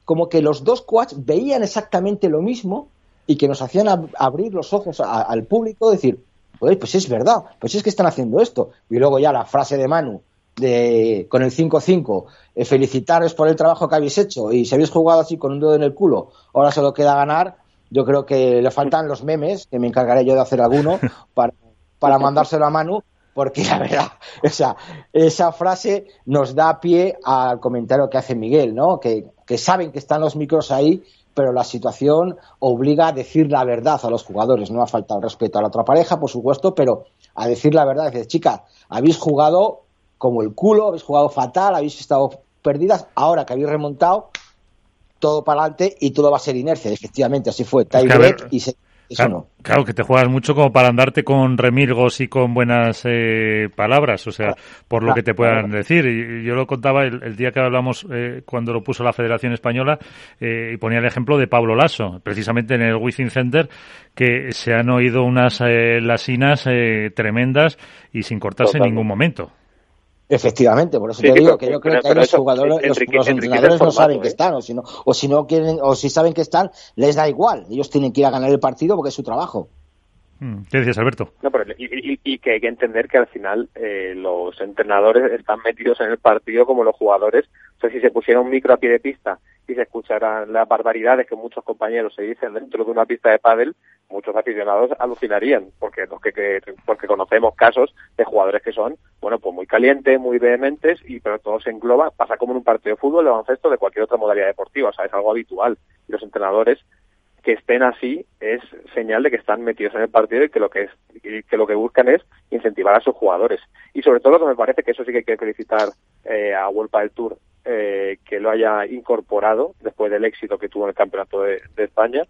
como que los dos coaches veían exactamente lo mismo y que nos hacían abrir los ojos al público, decir, pues es verdad, pues es que están haciendo esto. Y luego ya la frase de Manu, de, con el 5-5, eh, felicitaros por el trabajo que habéis hecho y si habéis jugado así con un dedo en el culo, ahora solo queda ganar, yo creo que le faltan los memes, que me encargaré yo de hacer alguno, *laughs* para, para mandárselo a Manu, porque la verdad, o sea, esa frase nos da pie al comentario que hace Miguel, ¿no? Que, que saben que están los micros ahí, pero la situación obliga a decir la verdad a los jugadores. No ha faltado respeto a la otra pareja, por supuesto, pero a decir la verdad. Dice, chica, habéis jugado como el culo, habéis jugado fatal, habéis estado perdidas, ahora que habéis remontado, todo para adelante y todo va a ser inercia. Efectivamente, así fue. y se claro, que te juegas mucho como para andarte con remilgos y con buenas eh, palabras, o sea, por lo que te puedan decir. Y, yo lo contaba el, día que hablamos eh, cuando lo puso la Federación Española eh, y ponía el ejemplo de Pablo Lasso, precisamente en el Wizzing Center, que se han oído unas lasinas tremendas y sin cortarse en ningún momento. Efectivamente, por eso te digo que yo creo que los jugadores, los, entrenadores no saben que ¿eh? están, o si no, o si no quieren, o si saben que están, les da igual. Ellos tienen que ir a ganar el partido porque es su trabajo. Hmm, ¿Qué dices, Alberto? No, pero y, que hay que entender que al final eh, los entrenadores están metidos en el partido como los jugadores. O sea, si se pusiera un micro a pie de pista y se escucharan las barbaridades que muchos compañeros se dicen dentro de una pista de pádel, muchos aficionados alucinarían, porque los que, porque conocemos casos de jugadores que son, bueno, pues muy calientes, muy vehementes, y pero todo se engloba, pasa como en un partido de fútbol, de baloncesto, de cualquier otra modalidad deportiva, o sea, es algo habitual. Y los entrenadores que estén así es señal de que están metidos en el partido y que lo que es que lo que buscan es incentivar a sus jugadores y sobre todo lo que me parece que eso sí que hay que felicitar eh, a Vuelta del Tour eh, que lo haya incorporado después del éxito que tuvo en el Campeonato de, España,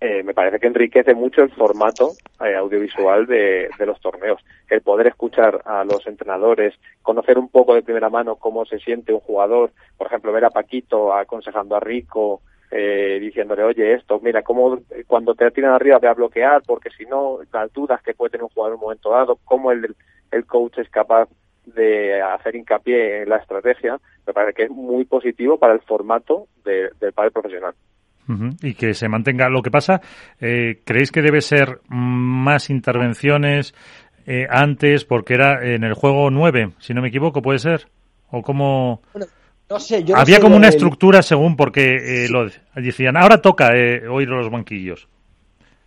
eh, me parece que enriquece mucho el formato eh, audiovisual de, los torneos. El poder escuchar a los entrenadores, conocer un poco de primera mano cómo se siente un jugador, por ejemplo, ver a Paquito aconsejando a Rico, diciéndole, oye, esto, mira, cómo cuando te tiran arriba ve a bloquear, porque si no, las dudas que puede tener un jugador en un momento dado, cómo el, el coach es capaz de hacer hincapié en la estrategia, me parece que es muy positivo para el formato del padre profesional. Y que se mantenga. Lo que pasa, eh, ¿creéis que debe ser más intervenciones eh, antes? Porque era en el juego 9, si no me equivoco, ¿puede ser? ¿O cómo...? no sé, yo Había como una estructura según porque eh, lo decían. Ahora toca oír los banquillos.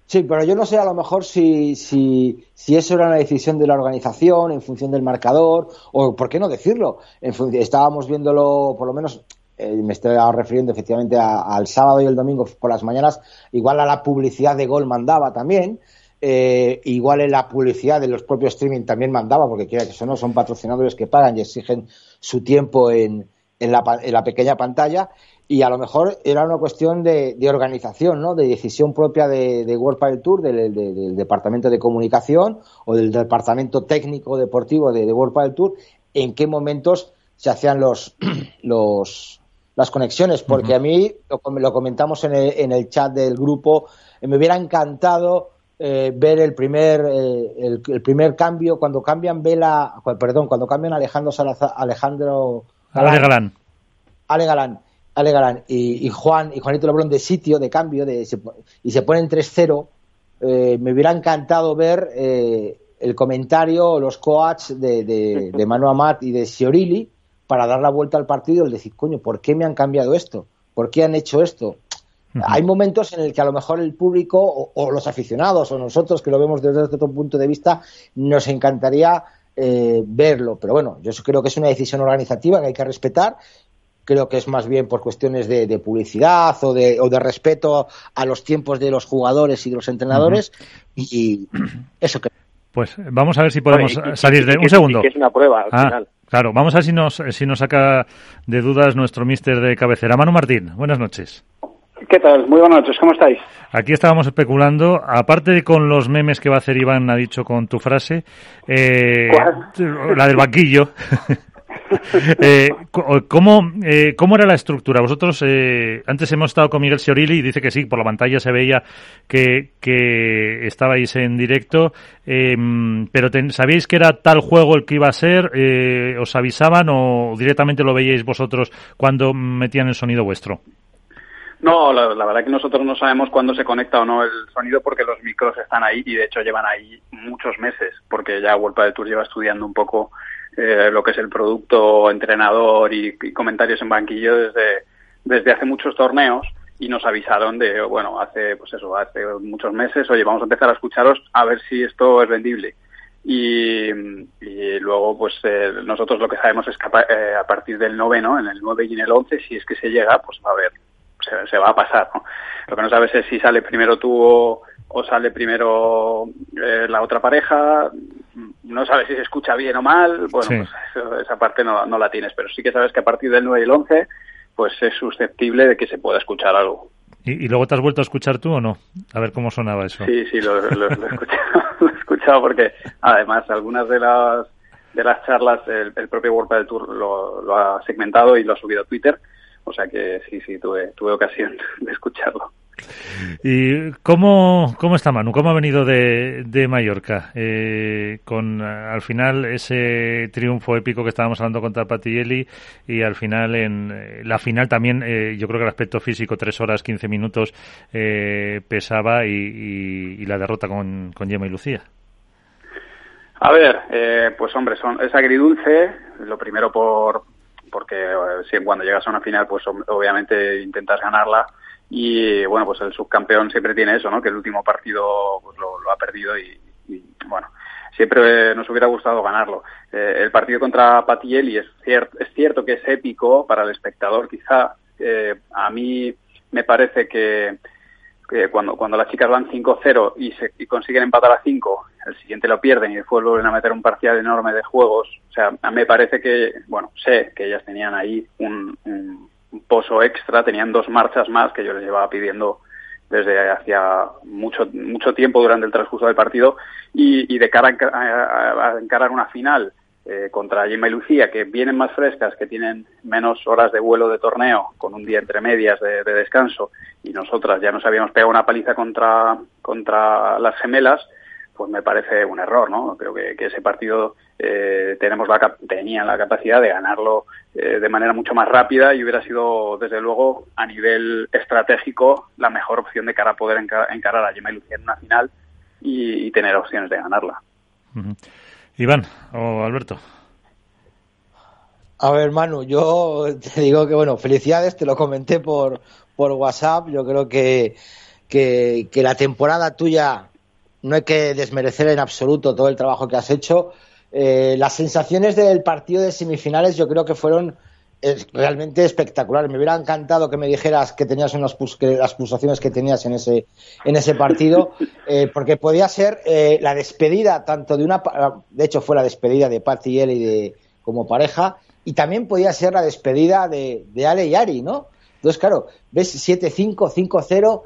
Sí, pero yo no sé a lo mejor si, si, si, eso era una decisión de la organización en función del marcador, o por qué no decirlo. En estábamos viéndolo, por lo menos, eh, me estoy refiriendo efectivamente al sábado y el domingo por las mañanas, igual a la publicidad de gol mandaba también, eh, igual en la publicidad de los propios streaming también mandaba, porque quiera que eso no, son patrocinadores que pagan y exigen su tiempo en, en, la, en la pequeña pantalla y a lo mejor era una cuestión de, de organización, ¿no? de decisión propia de, de World Padel Tour, del, departamento de comunicación o del departamento técnico deportivo de, de World Padel Tour, en qué momentos se hacían los, *clears throat* los las conexiones, porque a mí, lo, comentamos en el, en el, chat del grupo, eh, me hubiera encantado eh, ver el primer, eh, el, primer cambio, cuando cambian Vela, perdón, cuando cambian Alejandro Alejandro Galán. Ale Galán Ale Galán y, Juan y Juanito Lebrón de sitio, de cambio, de, y se ponen 3-0, eh, me hubiera encantado ver eh, el comentario los coats de, de, de, Manu Amat y de Siorilli para dar la vuelta al partido y decir, coño, ¿por qué me han cambiado esto? ¿Por qué han hecho esto? Hay momentos en el que a lo mejor el público o, los aficionados o nosotros que lo vemos desde otro punto de vista nos encantaría eh, verlo. Pero bueno, yo creo que es una decisión organizativa que hay que respetar creo que es más bien por cuestiones de, publicidad o de, o de, respeto a los tiempos de los jugadores y de los entrenadores. Y eso que pues vamos a ver si podemos salir de un segundo que es una prueba al ah, final. claro vamos a ver si nos si nos saca de dudas nuestro mister de cabecera. Manu Martín buenas noches. ¿Qué tal? Muy buenas noches, ¿cómo estáis? Aquí estábamos especulando, aparte de con los memes que va a hacer Iván, ha dicho con tu frase, eh, la del banquillo, *laughs* *laughs* eh, ¿cómo, eh, ¿Cómo era la estructura? Vosotros, eh, antes hemos estado con Miguel Siorilli y dice que sí, por la pantalla se veía que, que estabais en directo, em, pero ¿sabíais que era tal juego el que iba a ser? Eh, ¿Os avisaban o directamente lo veíais vosotros cuando metían el sonido vuestro? No, la, la, verdad que nosotros no sabemos cuándo se conecta o no el sonido porque los micros están ahí y de hecho llevan ahí muchos meses porque ya World de Tour lleva estudiando un poco eh, lo que es el producto, entrenador y, comentarios en banquillo desde, desde hace muchos torneos y nos avisaron de, bueno, hace, pues eso, hace muchos meses, oye, vamos a empezar a escucharos a ver si esto es vendible. Y, luego, pues eh, nosotros lo que sabemos es que eh, a, partir del noveno, en el 9 y en el 11, si es que se llega, pues a ver, se, se va a pasar. ¿no? Lo que no sabes es si sale primero tú o, o sale primero eh, la otra pareja, no sabes si se escucha bien o mal, bueno, pues esa parte no, no la tienes, pero sí que sabes que a partir del 9 y el 11 pues es susceptible de que se pueda escuchar algo. ¿Y, luego te has vuelto a escuchar tú o no? A ver cómo sonaba eso. Sí, sí, lo, he, *laughs* escuchado, lo he escuchado porque además algunas de las de las charlas el, propio World del Tour lo, lo, ha segmentado y lo ha subido a Twitter, o sea que sí, sí, tuve, tuve ocasión *laughs* de escucharlo. ¿Y cómo, cómo está Manu? ¿Cómo ha venido de, de Mallorca? Eh, con al final ese triunfo épico que estábamos hablando contra Patielli y al final en eh, la final también eh, yo creo que el aspecto físico, 3 horas 15 minutos, pesaba y, la derrota con, con Gemma y Lucía. A ver, pues hombre, son, es agridulce, lo primero por porque si cuando llegas a una final pues obviamente intentas ganarla y bueno, pues el subcampeón siempre tiene eso, ¿no? Que el último partido pues lo, ha perdido y, bueno, siempre nos hubiera gustado ganarlo. Eh, el partido contra Patielli es, cierto es cierto que es épico para el espectador, quizá. Eh, a mí me parece que, cuando, cuando las chicas van 5-0 y, y consiguen empatar a 5, el siguiente lo pierden y después vuelven a meter un parcial enorme de juegos. O sea, a me parece que, bueno, sé que ellas tenían ahí un un pozo extra, tenían dos marchas más que yo les llevaba pidiendo desde hacía mucho mucho tiempo durante el transcurso del partido y, de cara a, encarar una final eh, contra Gemma y Lucía que vienen más frescas, que tienen menos horas de vuelo de torneo con un día entre medias de, descanso y nosotras ya nos habíamos pegado una paliza contra contra las gemelas pues me parece un error, ¿no? Creo que, ese partido eh, tenemos la, tenían la capacidad de ganarlo eh, de manera mucho más rápida y hubiera sido, desde luego, a nivel estratégico, la mejor opción de cara a poder encarar a Gemma y Lucía en una final y, tener opciones de ganarla. Iván o Alberto. A ver, Manu, yo te digo que, bueno, felicidades, te lo comenté por, por WhatsApp. Yo creo que, que, que la temporada tuya no hay que desmerecer en absoluto todo el trabajo que has hecho. Eh, las sensaciones del partido de semifinales yo creo que fueron eh, realmente espectaculares. Me hubiera encantado que me dijeras que tenías unas las pulsaciones que tenías en ese, en ese partido, *laughs* eh, porque podía ser la despedida tanto de una, de hecho fue la despedida de Pat y Eli de, como pareja, y también podía ser la despedida de, de Ale y Ari, ¿no? Entonces, claro, ves 7-5, 5-0,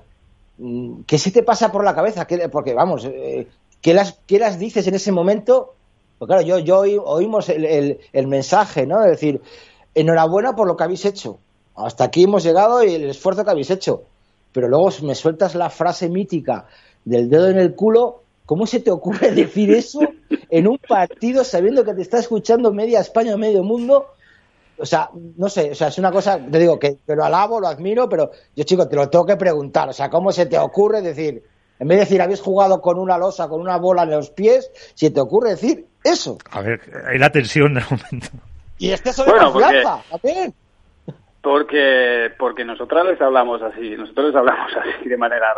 Mm, ¿qué se te pasa por la cabeza? Porque, vamos, eh, ¿qué, las, ¿qué las dices en ese momento? Pues claro, yo, yo oímos el, mensaje, ¿no? Es decir, enhorabuena por lo que habéis hecho. Hasta aquí hemos llegado y el esfuerzo que habéis hecho. Pero luego me sueltas la frase mítica del dedo en el culo. ¿Cómo se te ocurre *laughs* decir eso en un partido sabiendo que te está escuchando media España medio mundo? o sea, no sé, o sea, es una cosa, te digo que, lo alabo, lo admiro, pero yo, chico, te lo tengo que preguntar, o sea, ¿cómo se te ocurre decir, en vez de decir, habéis jugado con una losa, con una bola en los pies, si te ocurre decir eso? A ver, hay la tensión de momento. Y es de confianza, también. Porque, porque nosotros les hablamos así, nosotros les hablamos *laughs* así de manera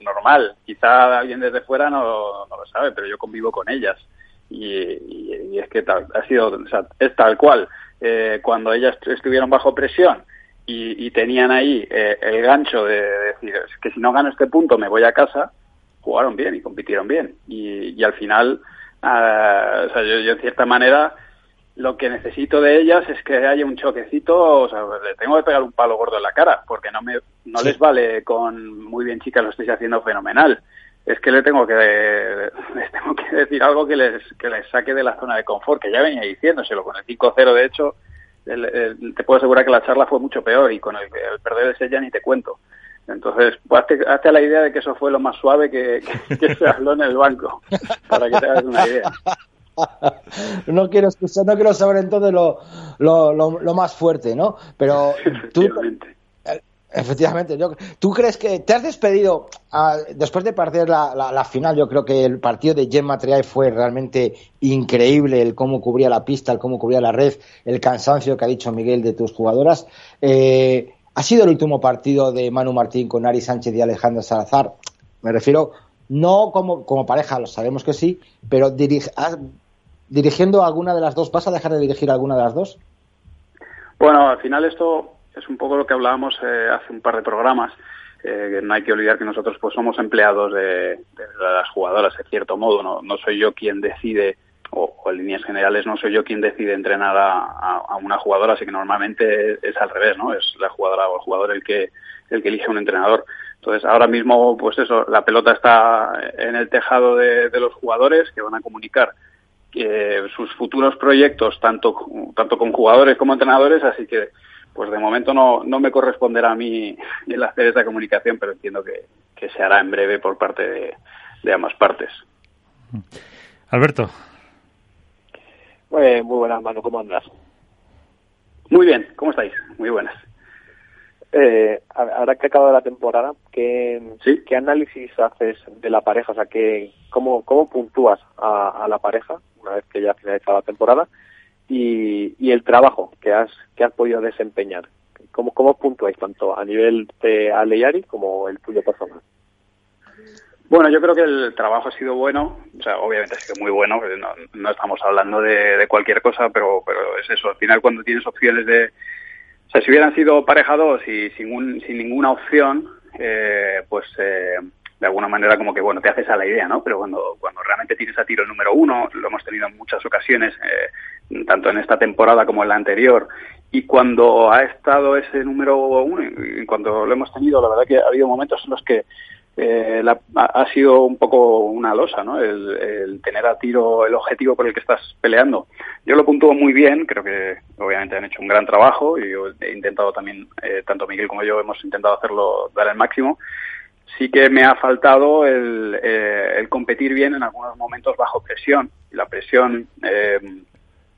normal. Quizá alguien desde fuera no, no lo sabe, pero yo convivo con ellas. Y, es que ha sido, o sea, es tal cual. Eh, cuando ellas estuvieron bajo presión y, tenían ahí eh, el gancho de, decir que si no gano este punto me voy a casa, jugaron bien y compitieron bien. Y, al final, ah, o sea, yo, en cierta manera lo que necesito de ellas es que haya un choquecito, o sea, le tengo que pegar un palo gordo en la cara, porque no me no les vale con muy bien chicas lo estáis haciendo fenomenal. Es que le tengo que les tengo que decir algo que les que les saque de la zona de confort, que ya venía diciéndoselo con el 5-0 de hecho te puedo asegurar que la charla fue mucho peor y con el, el perder ese ya ni te cuento. Entonces, pues, hazte, la idea de que eso fue lo más suave que, que, se habló en el banco, *laughs* para que te hagas una idea. *laughs* No quiero escuchar, no quiero saber entonces lo, lo, lo, más fuerte, ¿no? Pero *laughs* tú, Efectivamente, yo, ¿tú crees que te has despedido ah, después de perder la, la, final? Yo creo que el partido de Gemma Triay fue realmente increíble, el cómo cubría la pista, el cómo cubría la red, el cansancio que ha dicho Miguel de tus jugadoras. Eh, ha sido el último partido de Manu Martín con Ari Sánchez y Alejandro Salazar. Me refiero no como, como pareja, lo sabemos que sí, pero ah, dirigiendo alguna de las dos, ¿vas a dejar de dirigir alguna de las dos? Bueno, al final esto es un poco lo que hablábamos eh, hace un par de programas. Eh, no hay que olvidar que nosotros pues somos empleados de, las jugadoras, de cierto modo. No, no soy yo quien decide o en líneas generales no soy yo quien decide entrenar a, una jugadora, así que normalmente es, al revés, ¿no? Es la jugadora o el jugador el que, el que elige un entrenador. Entonces, ahora mismo, pues eso, la pelota está en el tejado de, los jugadores que van a comunicar que sus futuros proyectos, tanto, tanto con jugadores como entrenadores, así que, pues de momento no, no me corresponderá a mí el hacer esa comunicación, pero entiendo que, que se hará en breve por parte de ambas partes. Alberto. Muy buenas, Manu, ¿cómo andas? Muy bien, ¿cómo estáis? Muy buenas. Eh, ahora que acaba la temporada, ¿qué, ¿qué análisis haces de la pareja? O sea, ¿qué, cómo, ¿cómo puntúas a, la pareja una vez que ya ha finalizado la temporada? Y, y el trabajo que has, que has podido desempeñar. ¿Cómo, cómo puntuáis tanto a nivel de Aleyari como el tuyo personal? Bueno, yo creo que el trabajo ha sido bueno, o sea, obviamente ha sido muy bueno, no, estamos hablando de, cualquier cosa, pero, pero es eso, al final cuando tienes opciones de... O sea, si hubieran sido pareja dos y sin, sin ninguna opción, eh, pues eh, de alguna manera como que, bueno, te haces a la idea, ¿no? Pero cuando, cuando realmente tienes a tiro el número uno, lo hemos tenido en muchas ocasiones, eh, tanto en esta temporada como en la anterior, y cuando ha estado ese número uno, y cuando lo hemos tenido, la verdad que ha habido momentos en los que eh, ha sido un poco una losa, ¿no? El, tener a tiro el objetivo por el que estás peleando. Yo lo puntúo muy bien, creo que obviamente han hecho un gran trabajo y he intentado también, eh, tanto Miguel como yo hemos intentado hacerlo, dar el máximo. Sí que me ha faltado el, eh, el competir bien en algunos momentos bajo presión. La presión, eh,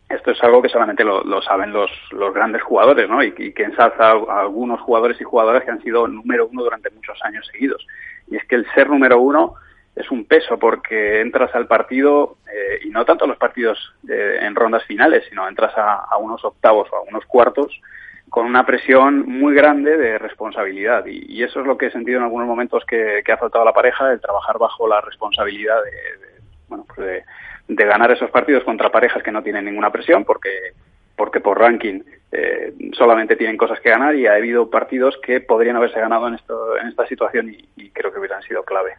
esto es algo que solamente lo, saben los, los, grandes jugadores, ¿no? Y, y que ensalza a algunos jugadores y jugadoras que han sido número uno durante muchos años seguidos y es que el ser número uno es un peso porque entras al partido eh, y no tanto a los partidos eh, en rondas finales, sino entras a, unos octavos o a unos cuartos con una presión muy grande de responsabilidad y, eso es lo que he sentido en algunos momentos que, ha faltado a la pareja, el trabajar bajo la responsabilidad de, bueno, pues de ganar esos partidos contra parejas que no tienen ninguna presión porque porque por ranking eh, solamente tienen cosas que ganar y ha habido partidos que podrían haberse ganado en, esto, en esta situación y, creo que hubieran sido clave.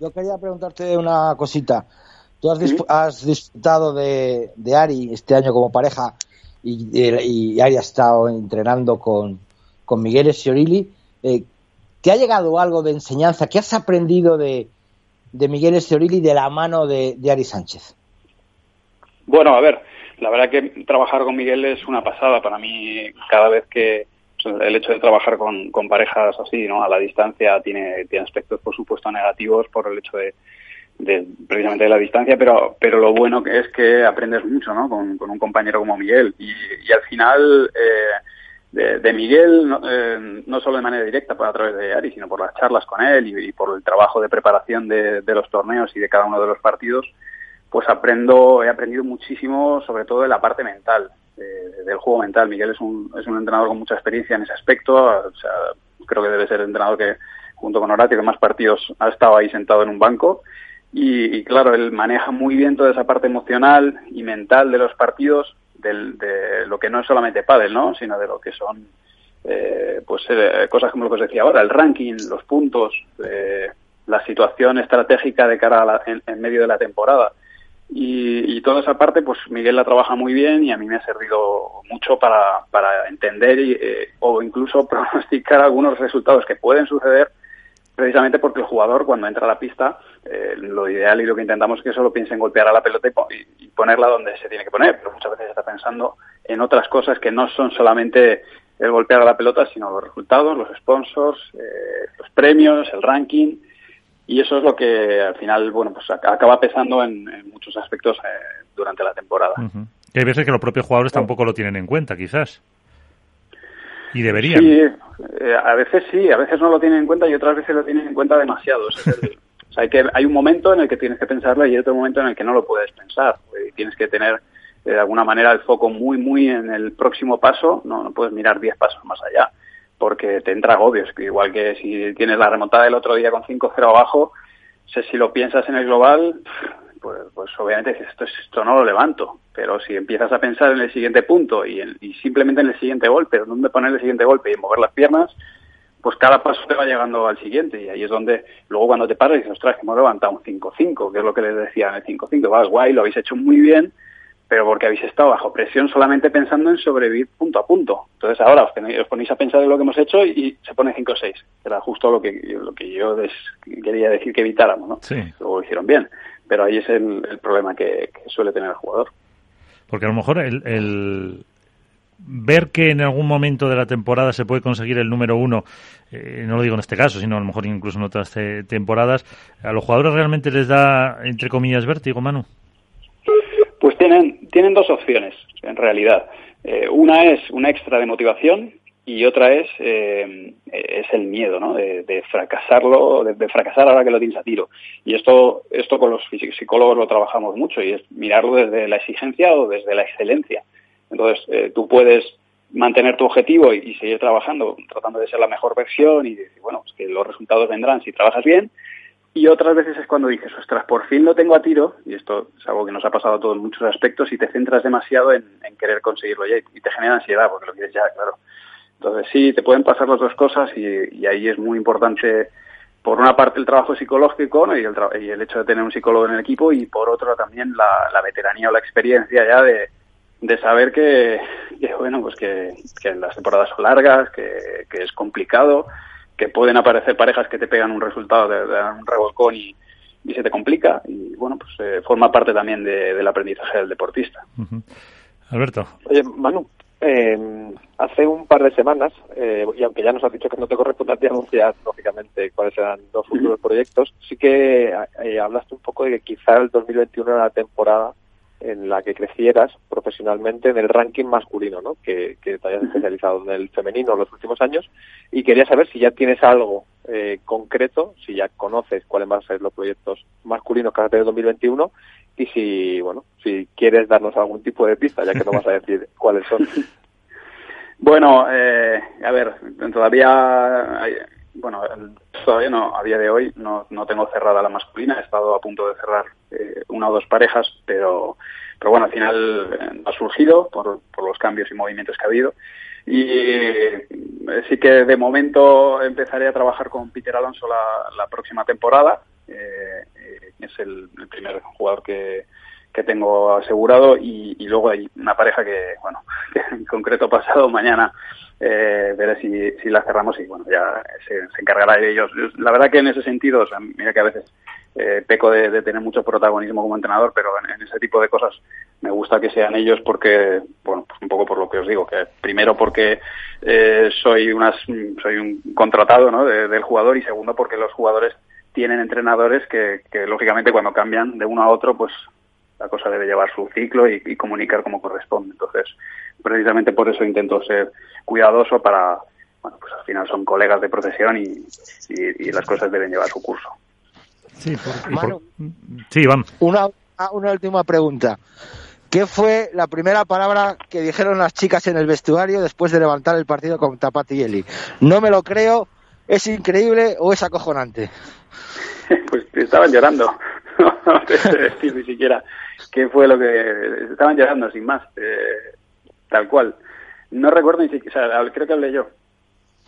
Yo quería preguntarte una cosita. Tú has, disfrutado de, Ari este año como pareja y, Ari ha estado entrenando con, con Miguel Esciorili. Eh, ¿Te ha llegado algo de enseñanza? ¿Qué has aprendido de, de Miguel Esciorili de la mano de Ari Sánchez? Bueno, a ver, la verdad que trabajar con Miguel es una pasada para mí cada vez que el hecho de trabajar con, con parejas así, ¿no? A la distancia tiene, tiene aspectos, por supuesto, negativos por el hecho de, de, precisamente de la distancia, pero, pero lo bueno que es que aprendes mucho, ¿no? Con, con un compañero como Miguel. Y, y al final, eh, de, Miguel, no, eh, no, solo de manera directa por a través de Ari, sino por las charlas con él y, y por el trabajo de preparación de, los torneos y de cada uno de los partidos, pues aprendo, he aprendido muchísimo, sobre todo de la parte mental, del juego mental. Miguel es un, es un entrenador con mucha experiencia en ese aspecto, o sea, creo que debe ser el entrenador que, junto con Horatio, que más partidos ha estado ahí sentado en un banco. Y, claro, él maneja muy bien toda esa parte emocional y mental de los partidos, del, de lo que no es solamente pádel, ¿no? Sino de lo que son, eh, pues, eh, cosas como lo que os decía ahora, el ranking, los puntos, eh, la situación estratégica de cara a la, en medio de la temporada. Y, toda esa parte, pues Miguel la trabaja muy bien y a mí me ha servido mucho para, para entender y, eh, o incluso *laughs* pronosticar algunos resultados que pueden suceder precisamente porque el jugador cuando entra a la pista, eh, lo ideal y lo que intentamos es que solo piense en golpear a la pelota y, ponerla donde se tiene que poner, pero muchas veces está pensando en otras cosas que no son solamente el golpear a la pelota, sino los resultados, los sponsors, eh, los premios, el ranking y eso es lo que al final, bueno, pues acaba pesando en, muchos aspectos eh, durante la temporada. Y hay veces que los propios jugadores tampoco lo tienen en cuenta, quizás. Y deberían. Sí, eh, a veces sí, a veces no lo tienen en cuenta y otras veces lo tienen en cuenta demasiado. o sea, hay, que, hay un momento en el que tienes que pensarlo y hay otro momento en el que no lo puedes pensar. Y tienes que tener de alguna manera el foco muy, muy en el próximo paso, no, no puedes mirar diez pasos más allá porque te entra agobios, igual que si tienes la remontada del otro día con 5-0 abajo, si lo piensas en el global, pues, pues obviamente esto, esto no lo levanto, pero si empiezas a pensar en el siguiente punto y, simplemente en el siguiente golpe, dónde poner el siguiente golpe y mover las piernas, pues cada paso te va llegando al siguiente y ahí es donde luego cuando te paras dices, ostras, que hemos levantado un 5-5, que es lo que les decía en el 5-5, va, guay, lo habéis hecho muy bien, pero porque habéis estado bajo presión solamente pensando en sobrevivir punto a punto. Entonces ahora os, tenéis, os ponéis a pensar en lo que hemos hecho y, se pone 5-6, era justo lo que, lo que yo quería decir que evitáramos, ¿no? Sí. Luego lo hicieron bien, pero ahí es el, problema que, suele tener el jugador. Porque a lo mejor el, ver que en algún momento de la temporada se puede conseguir el número uno, eh, no lo digo en este caso, sino a lo mejor incluso en otras temporadas, ¿a los jugadores realmente les da, entre comillas, vértigo, Manu? Pues tienen, tienen dos opciones, en realidad. Eh, una es una extra de motivación y otra es, eh, es el miedo, ¿no? De, fracasarlo, de, fracasar ahora que lo tienes a tiro. Y esto, esto con los psicólogos lo trabajamos mucho y es mirarlo desde la exigencia o desde la excelencia. Entonces, eh, tú puedes mantener tu objetivo y, seguir trabajando, tratando de ser la mejor versión y decir, bueno, pues que los resultados vendrán si trabajas bien. Y otras veces es cuando dices, ostras, por fin lo tengo a tiro, y esto es algo que nos ha pasado a todos en muchos aspectos, y te centras demasiado en, querer conseguirlo ya, y te genera ansiedad, porque lo quieres ya, claro. Entonces sí, te pueden pasar las dos cosas, y, ahí es muy importante, por una parte, el trabajo psicológico y, el hecho de tener un psicólogo en el equipo, y por otra también la veteranía o la experiencia ya de, de saber que, bueno, pues que, las temporadas son largas, que, es complicado, que pueden aparecer parejas que te pegan un resultado de, un revolcón y, se te complica y bueno, pues eh, forma parte también del aprendizaje del deportista. Alberto. Oye, Manu, eh, hace un par de semanas, eh, y aunque ya nos has dicho que no te corresponde a ti anunciar, lógicamente, cuáles eran los futuros proyectos, sí que hablaste un poco de que quizá el 2021 era la temporada en la que crecieras profesionalmente en el ranking masculino, ¿no? Que, que te hayas especializado en el femenino en los últimos años. Y quería saber si ya tienes algo eh, concreto, si ya conoces cuáles van a ser los proyectos masculinos que vas a tener en 2021 y si, bueno, si quieres darnos algún tipo de pista, ya que no vas a decir *laughs* cuáles son. Bueno, eh, a ver, todavía hay, bueno, todavía no, a día de hoy no, no tengo cerrada la masculina, he estado a punto de cerrar eh, una o dos parejas, pero, pero bueno, al final eh, ha surgido por, por los cambios y movimientos que ha habido. Y eh, sí que de momento empezaré a trabajar con Peter Alonso la, la próxima temporada. Eh, es el, primer jugador que, que tengo asegurado y, luego hay una pareja que, bueno, *laughs* que en concreto pasado mañana eh, veré si, si la cerramos y bueno, ya se, encargará de ellos. La verdad que en ese sentido, o sea, mira que a veces eh, peco de, tener mucho protagonismo como entrenador, pero en, ese tipo de cosas me gusta que sean ellos porque, bueno, pues un poco por lo que os digo, que primero porque eh, soy, unas, soy un contratado ¿no? del jugador y segundo porque los jugadores tienen entrenadores que, que lógicamente cuando cambian de uno a otro, pues la cosa debe llevar su ciclo y, comunicar como corresponde. Entonces, precisamente por eso intento ser cuidadoso para, bueno, pues al final son colegas de profesión y, las cosas deben llevar su curso. Sí, sí vamos. Una, una última pregunta. ¿Qué fue la primera palabra que dijeron las chicas en el vestuario después de levantar el partido con Tapati No me lo creo, es increíble o es acojonante. *laughs* pues estaban llorando. *laughs* no te sé decir ni siquiera qué fue lo que estaban llorando sin más eh, tal cual no recuerdo ni siquiera o sea, creo que hablé yo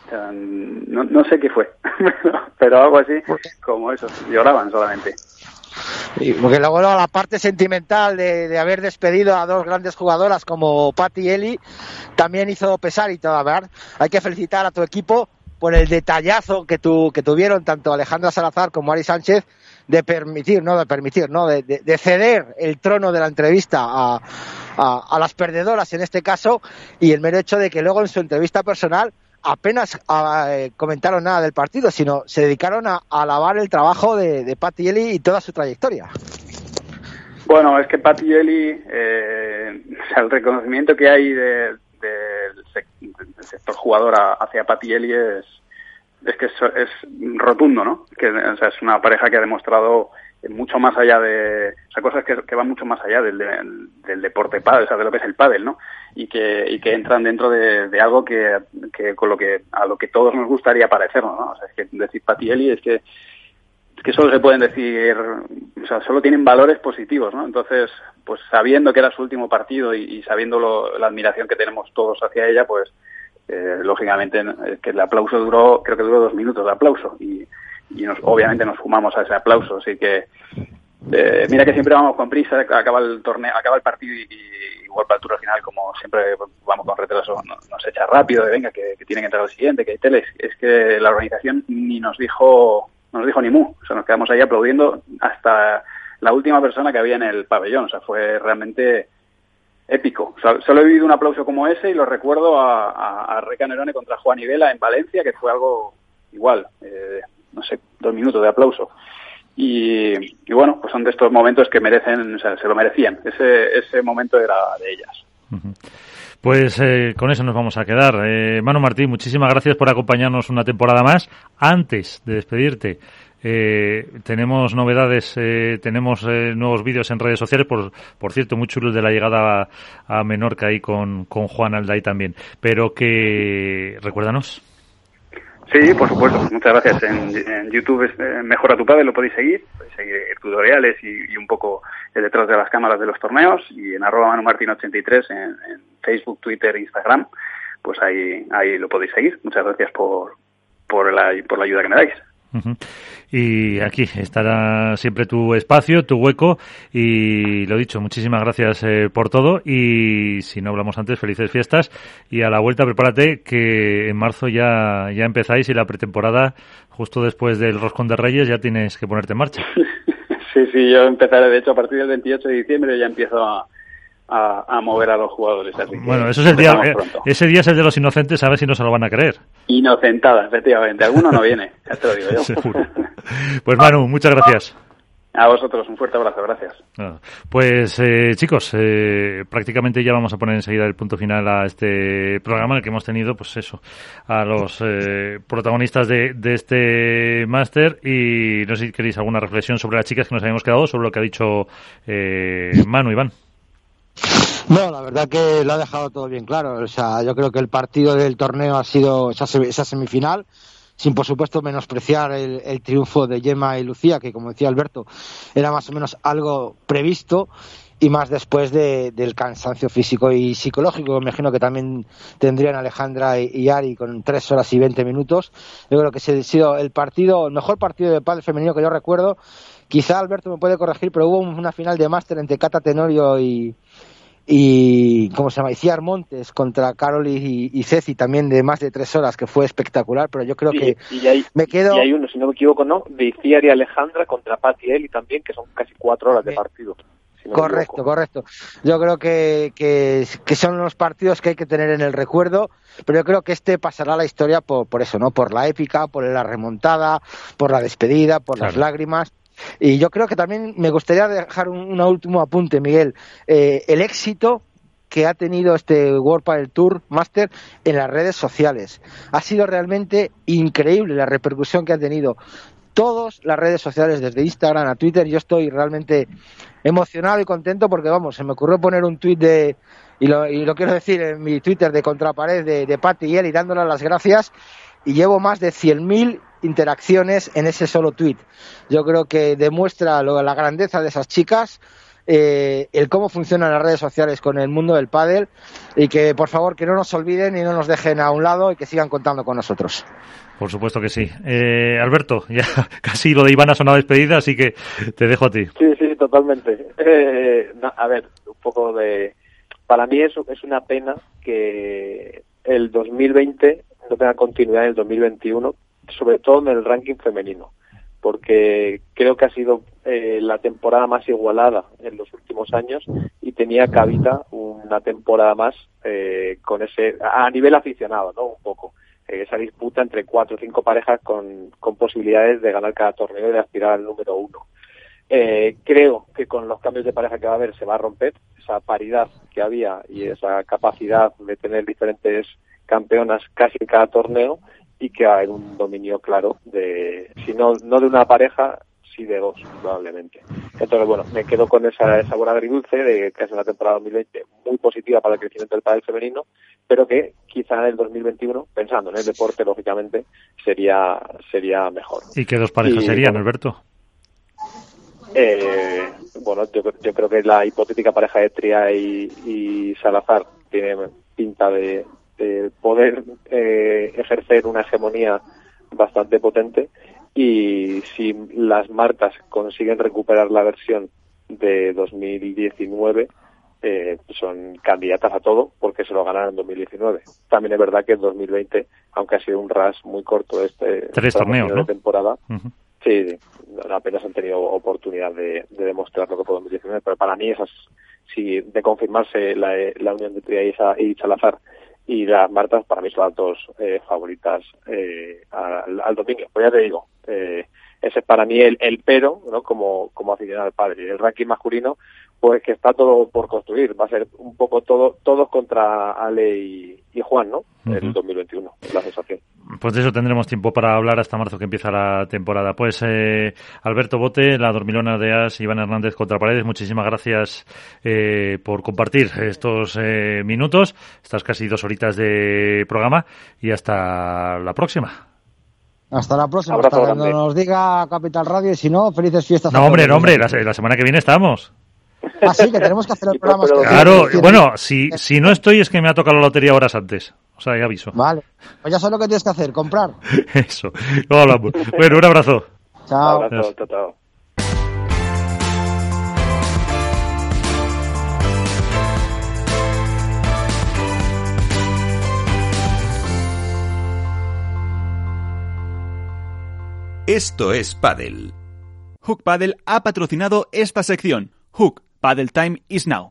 o sea, no, no sé qué fue *laughs* pero algo así como eso lloraban solamente porque luego la parte sentimental de, de, haber despedido a dos grandes jugadoras como Patti y Eli también hizo pesar y todo, ¿verdad? Hay que felicitar a tu equipo por el detallazo que, tu, que tuvieron tanto Alejandra Salazar como Ari Sánchez de permitir, no de permitir, no de, de, ceder el trono de la entrevista a, a, las perdedoras en este caso y el mero hecho de que luego en su entrevista personal apenas eh, comentaron nada del partido, sino se dedicaron a, alabar el trabajo de, de Patti Eli y toda su trayectoria. Bueno, es que Patti Eli, eh, *laughs* el reconocimiento que hay del sector jugador hacia Patti Eli es, es que es, rotundo, ¿no? Que o sea, es una pareja que ha demostrado mucho más allá de, o sea, cosas que, van mucho más allá del, del, deporte pádel, o sea, de lo que es el pádel, ¿no? Y que, y que entran dentro de, algo que, que, con lo que, a lo que todos nos gustaría parecernos, ¿no? O sea, es que decir Patielli es que, es que solo se pueden decir, o sea, solo tienen valores positivos, ¿no? Entonces, pues sabiendo que era su último partido y, y sabiendo lo, la admiración que tenemos todos hacia ella, pues, Eh, lógicamente, que el aplauso duró, creo que duró dos minutos de aplauso y, y nos, obviamente nos fumamos a ese aplauso. Así que, eh, mira que siempre vamos con prisa, acaba el torneo, acaba el partido y, igual para el turno final, como siempre vamos con retraso, nos, echa rápido de venga, que, que tiene que entrar el siguiente, que hay teles. Es que la organización ni nos dijo, no nos dijo ni mu. O sea, nos quedamos ahí aplaudiendo hasta la última persona que había en el pabellón. O sea, fue realmente épico. solo he vivido un aplauso como ese y lo recuerdo a, a, Reca Nerone contra Juan Ibela en Valencia, que fue algo igual, eh, no sé, dos minutos de aplauso. Y, bueno, pues son de estos momentos que merecen, o sea, se lo merecían. Ese, ese momento era de ellas. Pues eh, con eso nos vamos a quedar. Eh, Manu Martín, muchísimas gracias por acompañarnos una temporada más. Antes de despedirte, eh, tenemos novedades, eh, tenemos eh, nuevos vídeos en redes sociales, por, por cierto, muy chulos de la llegada a, Menorca ahí con, con Juan Alday también. Pero que, recuérdanos. Sí, por supuesto. Muchas gracias. En, YouTube es Mejora tu Padre, lo podéis seguir. Podéis seguir tutoriales y, un poco detrás de las cámaras de los torneos. Y en arroba manumartin83 en, en Facebook, Twitter, Instagram, pues ahí, ahí lo podéis seguir. Muchas gracias por, por, la, por la ayuda que me dais. Y aquí estará siempre tu espacio, tu hueco. Y lo dicho, muchísimas gracias eh, por todo. Y si no hablamos antes, felices fiestas. Y a la vuelta prepárate que en marzo ya, ya empezáis y la pretemporada justo después del Roscón de Reyes ya tienes que ponerte en marcha. *laughs* Sí, sí, yo empezaré. De hecho a partir del 28 de diciembre ya empiezo a a, mover a los jugadores. bueno, eso es el día, eh, ese día es el de los inocentes, a ver si no se lo van a creer. Inocentada, efectivamente. Alguno no viene, ya te lo digo yo. *laughs* Pues Manu, muchas gracias. A vosotros, un fuerte abrazo, gracias. Pues eh, chicos, eh, prácticamente ya vamos a poner enseguida el punto final a este programa en el que hemos tenido, pues eso, a los protagonistas de, de este máster y no sé si queréis alguna reflexión sobre las chicas que nos habíamos quedado, sobre lo que ha dicho Manu, Iván. No, la verdad que lo ha dejado todo bien claro. O sea, yo creo que el partido del torneo ha sido esa, semifinal, sin por supuesto menospreciar el, triunfo de Gemma y Lucía, que como decía Alberto, era más o menos algo previsto y más después del cansancio físico y psicológico, me imagino que también tendrían Alejandra y, Ari con tres horas y veinte minutos. Yo creo que ha sido el partido, el mejor partido de padre femenino que yo recuerdo. Quizá Alberto me puede corregir, pero hubo una final de máster entre Cata Tenorio y, y ¿cómo se llama? Iciar Montes contra Carol y, Ceci también de más de tres horas que fue espectacular pero yo creo que y hay, me quedo y hay uno si no me equivoco no de Iciar y Alejandra contra Patti y Eli también que son casi cuatro horas de partido correcto correcto. Yo creo que, que, son los partidos que hay que tener en el recuerdo pero yo creo que este pasará a la historia por, por eso no por la épica por la remontada por la despedida por las lágrimas y yo creo que también me gustaría dejar un, último apunte, Miguel. Eh, el éxito que ha tenido este World Padel Tour Master en las redes sociales. Ha sido realmente increíble la repercusión que ha tenido. Todas las redes sociales, desde Instagram a Twitter, yo estoy realmente emocionado y contento porque, vamos, se me ocurrió poner un tweet de, y lo, quiero decir en mi Twitter de contrapared de, de Patty y él y dándole las gracias y llevo más de 100.000 interacciones en ese solo tweet. Yo creo que demuestra lo, la grandeza de esas chicas, eh, el cómo funcionan las redes sociales con el mundo del pádel y que por favor que no nos olviden y no nos dejen a un lado y que sigan contando con nosotros. Por supuesto que sí. Eh, Alberto, *laughs* ya casi lo de Iván ha sonado despedida, así que te dejo a ti. Sí, sí, totalmente. Eh, a ver, un poco de... Para mí es, es una pena que el 2020 no tenga continuidad en el 2021 sobre todo en el ranking femenino, porque creo que ha sido eh, la temporada más igualada en los últimos años y tenía cabida una temporada más eh, con ese a nivel aficionado, ¿no? Un poco eh, esa disputa entre cuatro o cinco parejas con, con posibilidades de ganar cada torneo y de aspirar al número uno. creo que con los cambios de pareja que va a haber se va a romper esa paridad que había y esa capacidad de tener diferentes campeonas casi en cada torneo y que hay un dominio claro de, si no, no de una pareja, sí de dos, probablemente. Entonces, bueno, me quedo con esa sabor agridulce de que es una temporada 2020 muy positiva para el crecimiento del pádel femenino, pero que quizá en el 2021, pensando en el deporte, lógicamente, sería, sería mejor. ¿Y qué dos parejas serían, Alberto? Eh, bueno, yo, yo, creo que la hipotética pareja de Tria y, y Salazar tiene pinta de, de poder eh, ejercer una hegemonía bastante potente y si las marcas consiguen recuperar la versión de 2019 eh, son candidatas a todo porque se lo ganaron en 2019. También es verdad que en 2020, aunque ha sido un ras muy corto este tres torneos de temporada, sí, apenas han tenido oportunidad de, demostrar lo que fue 2019. Pero para mí esas, si de confirmarse la, la unión de Tria y Salazar y las Martas para mí son las dos eh, favoritas eh, al, al, domingo. Pues ya te digo, eh, ese es para mí el, el pero, ¿no? Como, como aficionado al padre. El ranking masculino, pues que está todo por construir. Va a ser un poco todo, todos contra Ale y, Juan, ¿no? El 2021, la sensación. Pues de eso tendremos tiempo para hablar hasta marzo que empieza la temporada. Pues eh, Alberto Bote, la dormilona de As, Iván Hernández contra Paredes, muchísimas gracias eh, por compartir estos eh, minutos, estas casi dos horitas de programa y hasta la próxima. Hasta la próxima, hasta cuando nos diga Capital Radio y si no, felices fiestas. No, hombre, no, hombre, la, semana que viene estamos. Ah, sí, que tenemos que hacer el programa. Claro, bueno, si, si no estoy es que me ha tocado la lotería horas antes. O sea, ya aviso. Vale. Pues ya sabes lo que tienes que hacer, comprar. *laughs* Eso. Luego hablamos. bueno, un abrazo. Chao. Un abrazo, chao, chao. Esto es Paddle. Hook Paddle ha patrocinado esta sección. Hook Paddle Time is now.